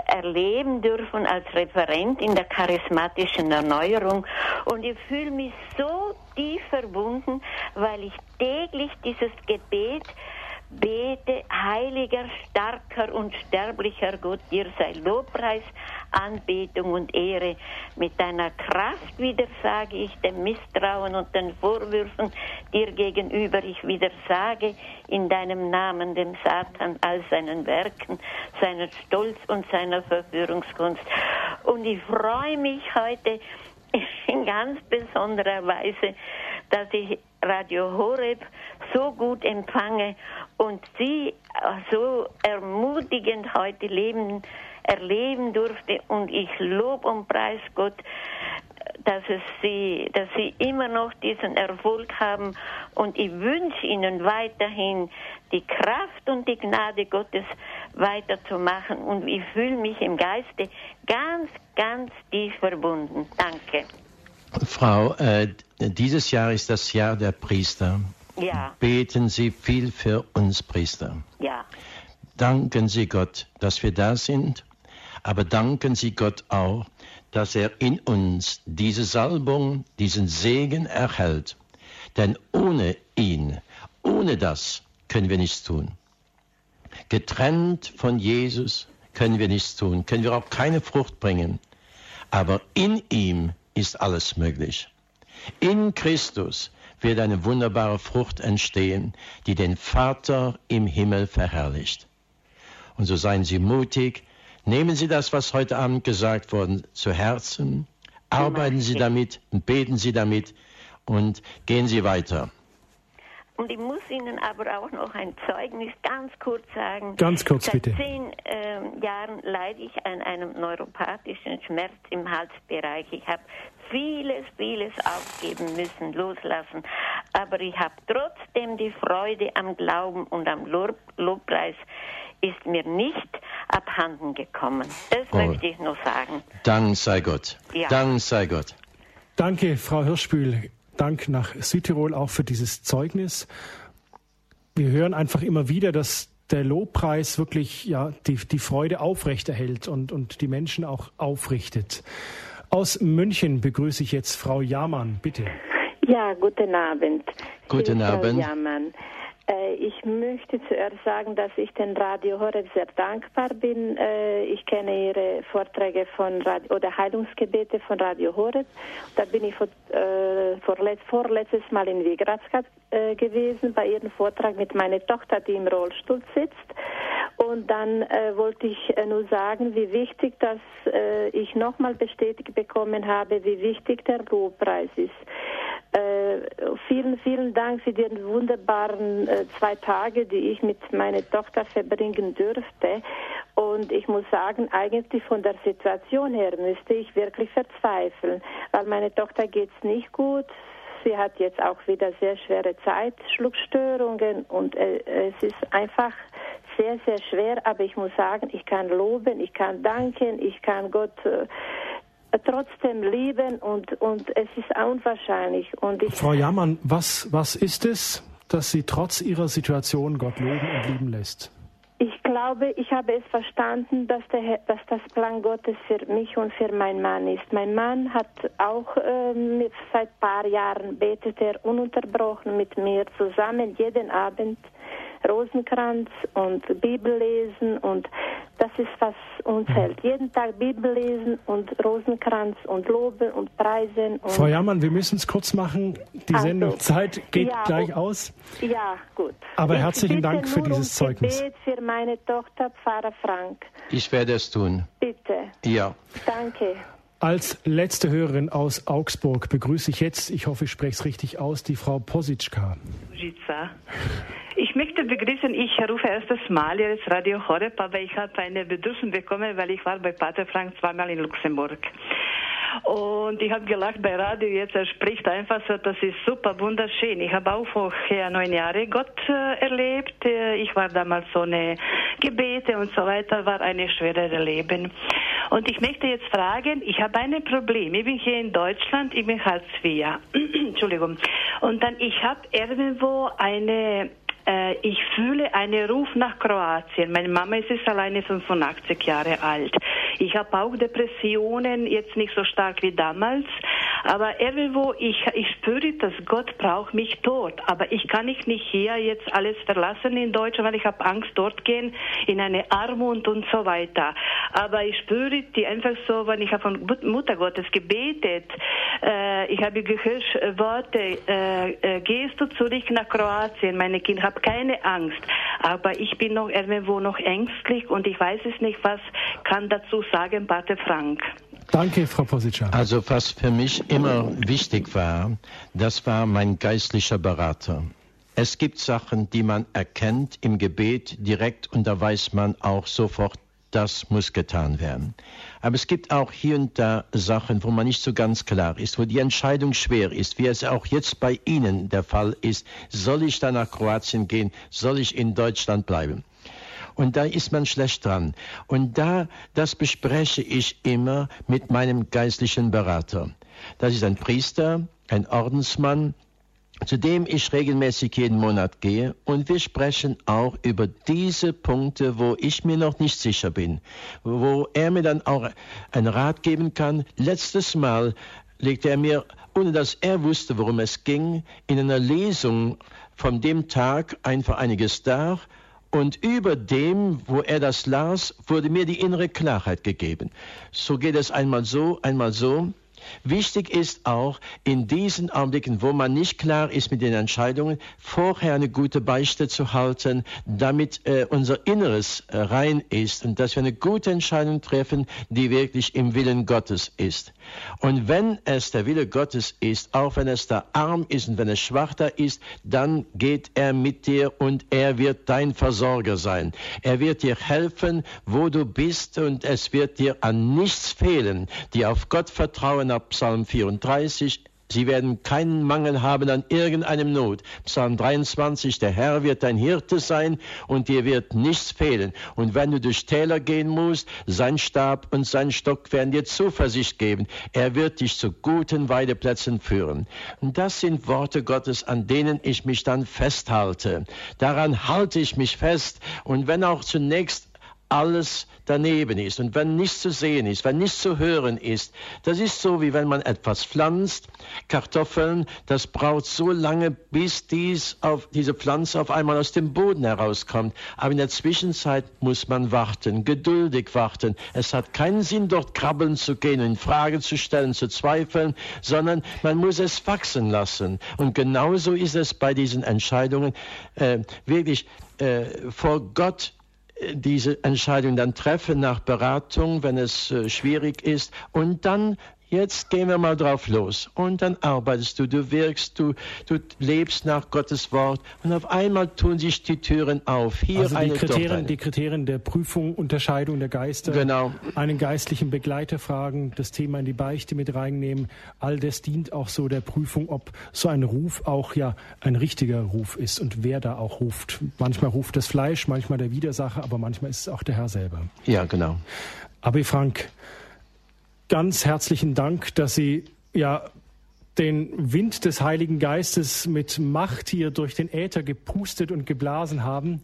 erleben dürfen als Referent in der charismatischen Erneuerung und ich fühle mich so tief verbunden, weil ich täglich dieses Gebet bete, heiliger, starker und sterblicher Gott, dir sei Lobpreis, Anbetung und Ehre. Mit deiner Kraft widersage ich dem Misstrauen und den Vorwürfen dir gegenüber. Ich widersage in deinem Namen dem Satan all seinen Werken, seinen Stolz und seiner Verführungskunst. Und ich freue mich heute in ganz besonderer Weise, dass ich Radio Horeb so gut empfange und sie so ermutigend heute leben, erleben durfte und ich lob und preis Gott dass es sie, dass sie immer noch diesen Erfolg haben und ich wünsche ihnen weiterhin die Kraft und die Gnade Gottes weiterzumachen und ich fühle mich im Geiste ganz, ganz tief verbunden. Danke. Frau, äh, dieses Jahr ist das Jahr der Priester. Ja. Beten Sie viel für uns Priester. Ja. Danken Sie Gott, dass wir da sind, aber danken Sie Gott auch, dass er in uns diese Salbung, diesen Segen erhält. Denn ohne ihn, ohne das können wir nichts tun. Getrennt von Jesus können wir nichts tun, können wir auch keine Frucht bringen. Aber in ihm ist alles möglich. In Christus wird eine wunderbare Frucht entstehen, die den Vater im Himmel verherrlicht. Und so seien Sie mutig, nehmen Sie das, was heute Abend gesagt wurde, zu Herzen, arbeiten Sie damit beten Sie damit und gehen Sie weiter. Und ich muss Ihnen aber auch noch ein Zeugnis ganz kurz sagen. Ganz kurz, Seit bitte. zehn ähm, Jahren leide ich an einem neuropathischen Schmerz im Halsbereich. Ich habe vieles, vieles aufgeben müssen, loslassen. Aber ich habe trotzdem die Freude am Glauben und am Lob Lobpreis ist mir nicht abhanden gekommen. Das Oh. möchte ich nur sagen. Dank sei Gott. Ja. Dank sei Gott. Danke, Frau Hirschbühl. Dank nach Südtirol auch für dieses Zeugnis. Wir hören einfach immer wieder, dass der Lobpreis wirklich ja, die, die Freude aufrechterhält und, und die Menschen auch aufrichtet. Aus München begrüße ich jetzt Frau Jamann, bitte. Ja, guten Abend. Guten ist Frau Abend. Jamann. Äh, Ich möchte zuerst sagen, dass ich den Radio Horeb sehr dankbar bin. Äh, Ich kenne Ihre Vorträge von Radio, oder Heilungsgebete von Radio Horeb. Da bin ich äh, vorletz, vorletztes Mal in Wiegratskat äh, gewesen bei Ihrem Vortrag mit meiner Tochter, die im Rollstuhl sitzt. Und dann äh, wollte ich nur sagen, wie wichtig, dass ich nochmal bestätigt bekommen habe, wie wichtig der Lobpreis ist. Äh, vielen, vielen Dank für die wunderbaren äh, zwei Tage, die ich mit meiner Tochter verbringen dürfte. Und ich muss sagen, eigentlich von der Situation her müsste ich wirklich verzweifeln, weil meine Tochter geht's nicht gut. Sie hat jetzt auch wieder sehr schwere Zeitschluckstörungen und äh, es ist einfach sehr, sehr schwer. Aber ich muss sagen, ich kann loben, ich kann danken, ich kann Gott äh, trotzdem lieben und, und es ist unwahrscheinlich. Und ich, Frau Jamann, was, was ist es, dass Sie trotz Ihrer Situation Gott loben und lieben lässt? ich glaube, ich habe es verstanden, dass, der, dass das Plan Gottes für mich und für meinen Mann ist. Mein Mann hat auch ähm, seit ein paar Jahren betet er ununterbrochen mit mir zusammen jeden Abend Rosenkranz und Bibel lesen und das ist was uns hält. Jeden Tag Bibel lesen und Rosenkranz und loben und preisen. Und Frau Jamann, wir müssen es kurz machen. Die Also, Sendungszeit geht ja, gleich aus. Ja, gut. Aber ich herzlichen bitte Dank für dieses um Zeugnis. Gebet für meine Tochter Pfarrer Frank. Ich werde es tun. Bitte. Ja. Danke. Als letzte Hörerin aus Augsburg begrüße ich jetzt, ich hoffe, ich spreche es richtig aus, die Frau Positschka. Ich möchte begrüßen, ich rufe erstes Mal jetzt Radio Horeb, aber ich habe eine Bedürfnis bekommen, weil ich war bei Pater Frank zweimal in Luxemburg. Und ich habe gelacht bei Radio, jetzt er spricht einfach so, das ist super, wunderschön. Ich habe auch vorher neun Jahre Gott äh, erlebt. Äh, Ich war damals so eine Gebete und so weiter, war eine schwerere Leben. Und ich möchte jetzt fragen, ich habe ein Problem. Ich bin hier in Deutschland, ich bin Hartz IV. [clears throat] Entschuldigung. Und dann, ich habe irgendwo eine ich fühle einen Ruf nach Kroatien. Meine Mama ist alleine 85 Jahre alt. Ich habe auch Depressionen, jetzt nicht so stark wie damals, aber irgendwo, ich, ich spüre, dass Gott braucht mich dort. Aber ich kann nicht hier jetzt alles verlassen in Deutschland, weil ich habe Angst, dort gehen in eine Armut und so weiter. Aber ich spüre die einfach so, wenn ich habe von Mut- Mutter Gottes gebetet, äh, ich habe gehört äh, Worte, äh, äh, gehst du zurück nach Kroatien, meine Kinder, habe keine Angst, aber ich bin noch irgendwo noch ängstlich und ich weiß es nicht, was kann dazu sagen Pater Frank. Danke, Frau Positschka. Also was für mich immer wichtig war, das war mein geistlicher Berater. Es gibt Sachen, die man erkennt im Gebet direkt und da weiß man auch sofort, das muss getan werden. Aber es gibt auch hier und da Sachen, wo man nicht so ganz klar ist, wo die Entscheidung schwer ist, wie es auch jetzt bei Ihnen der Fall ist. Soll ich da nach Kroatien gehen? Soll ich in Deutschland bleiben? Und da ist man schlecht dran. Und da, das bespreche ich immer mit meinem geistlichen Berater. Das ist ein Priester, ein Ordensmann, zu dem ich regelmäßig jeden Monat gehe. Und wir sprechen auch über diese Punkte, wo ich mir noch nicht sicher bin, wo er mir dann auch einen Rat geben kann. Letztes Mal legte er mir, ohne dass er wusste, worum es ging, in einer Lesung von dem Tag einfach einiges dar. Und über dem, wo er das las, wurde mir die innere Klarheit gegeben. So geht es einmal so, einmal so. Wichtig ist auch in diesen Augenblicken, wo man nicht klar ist mit den Entscheidungen, vorher eine gute Beichte zu halten, damit äh, unser Inneres äh, rein ist und dass wir eine gute Entscheidung treffen, die wirklich im Willen Gottes ist. Und wenn es der Wille Gottes ist, auch wenn es da arm ist und wenn es schwach da ist, dann geht er mit dir und er wird dein Versorger sein. Er wird dir helfen, wo du bist und es wird dir an nichts fehlen, die auf Gott vertrauen nach Psalm 34. Sie werden keinen Mangel haben an irgendeinem Not. Psalm 23, der Herr wird dein Hirte sein und dir wird nichts fehlen. Und wenn du durch Täler gehen musst, sein Stab und sein Stock werden dir Zuversicht geben. Er wird dich zu guten Weideplätzen führen. Und das sind Worte Gottes, an denen ich mich dann festhalte. Daran halte ich mich fest. Und wenn auch zunächst alles daneben ist und wenn nichts zu sehen ist, wenn nichts zu hören ist, das ist so, wie wenn man etwas pflanzt, Kartoffeln, das braucht so lange, bis dies auf, diese Pflanze auf einmal aus dem Boden herauskommt. Aber in der Zwischenzeit muss man warten, geduldig warten. Es hat keinen Sinn, dort krabbeln zu gehen, in Frage zu stellen, zu zweifeln, sondern man muss es wachsen lassen. Und genauso ist es bei diesen Entscheidungen, äh, wirklich äh, vor Gott diese Entscheidung dann treffen nach Beratung, wenn es äh, schwierig ist. Und dann Jetzt gehen wir mal drauf los. Und dann arbeitest du, du wirkst, du, du lebst nach Gottes Wort und auf einmal tun sich die Türen auf. Hier also eine, die Kriterien, eine. die Kriterien der Prüfung, Unterscheidung der Geister, genau. einen geistlichen Begleiter fragen, das Thema in die Beichte mit reinnehmen. All das dient auch so der Prüfung, ob so ein Ruf auch ja ein richtiger Ruf ist und wer da auch ruft. Manchmal ruft das Fleisch, manchmal der Widersacher, aber manchmal ist es auch der Herr selber. Ja, genau. Aber Frank, ganz herzlichen Dank, dass Sie ja den Wind des Heiligen Geistes mit Macht hier durch den Äther gepustet und geblasen haben.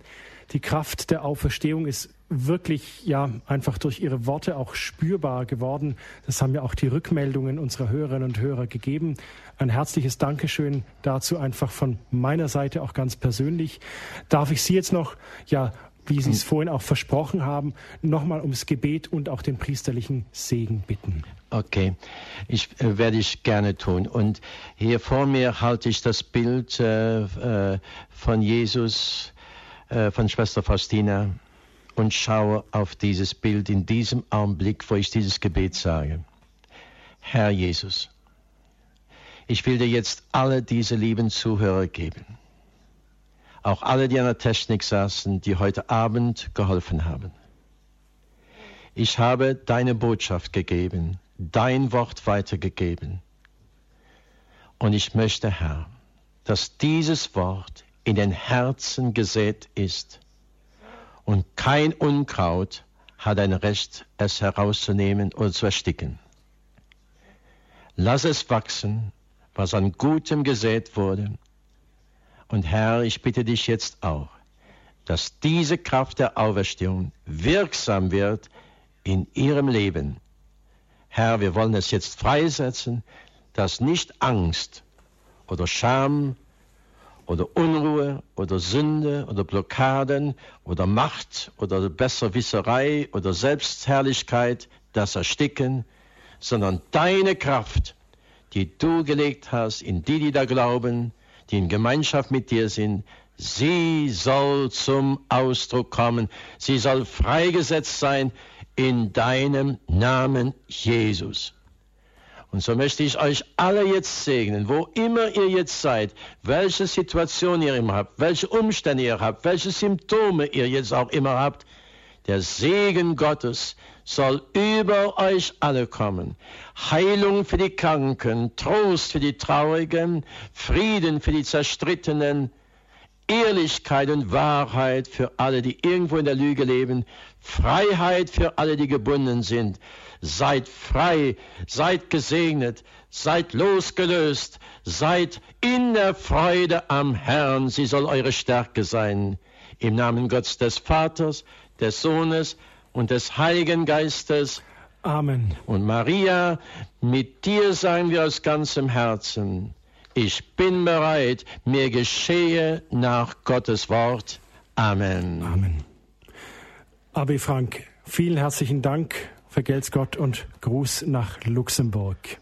Die Kraft der Auferstehung ist wirklich ja einfach durch ihre Worte auch spürbar geworden. Das haben ja auch die Rückmeldungen unserer Hörerinnen und Hörer gegeben. Ein herzliches Dankeschön dazu einfach von meiner Seite auch ganz persönlich. Darf ich Sie jetzt noch ja wie Sie es vorhin auch versprochen haben, nochmal ums Gebet und auch den priesterlichen Segen bitten. Okay, ich äh, werde ich gerne tun. Und hier vor mir halte ich das Bild äh, äh von Jesus, äh, von Schwester Faustina und schaue auf dieses Bild in diesem Augenblick, wo ich dieses Gebet sage. Herr Jesus, ich will dir jetzt alle diese lieben Zuhörer geben auch alle, die an der Technik saßen, die heute Abend geholfen haben. Ich habe deine Botschaft gegeben, dein Wort weitergegeben. Und ich möchte, Herr, dass dieses Wort in den Herzen gesät ist und kein Unkraut hat ein Recht, es herauszunehmen oder zu ersticken. Lass es wachsen, was an Gutem gesät wurde, und Herr, ich bitte dich jetzt auch, dass diese Kraft der Auferstehung wirksam wird in ihrem Leben. Herr, wir wollen es jetzt freisetzen, dass nicht Angst oder Scham oder Unruhe oder Sünde oder Blockaden oder Macht oder Besserwisserei oder Selbstherrlichkeit das ersticken, sondern deine Kraft, die du gelegt hast in die, die da glauben, die in Gemeinschaft mit dir sind, sie soll zum Ausdruck kommen. Sie soll freigesetzt sein in deinem Namen Jesus. Und so möchte ich euch alle jetzt segnen, wo immer ihr jetzt seid, welche Situation ihr immer habt, welche Umstände ihr habt, welche Symptome ihr jetzt auch immer habt, Der Segen Gottes soll über euch alle kommen. Heilung für die Kranken, Trost für die Traurigen, Frieden für die Zerstrittenen, Ehrlichkeit und Wahrheit für alle, die irgendwo in der Lüge leben, Freiheit für alle, die gebunden sind. Seid frei, seid gesegnet, seid losgelöst, seid in der Freude am Herrn, sie soll eure Stärke sein. Im Namen Gottes des Vaters, des Sohnes und des Heiligen Geistes. Amen. Und Maria, mit dir sagen wir aus ganzem Herzen, ich bin bereit, mir geschehe nach Gottes Wort. Amen. Amen. Abi Frank, vielen herzlichen Dank. Vergelt's Gott und Gruß nach Luxemburg.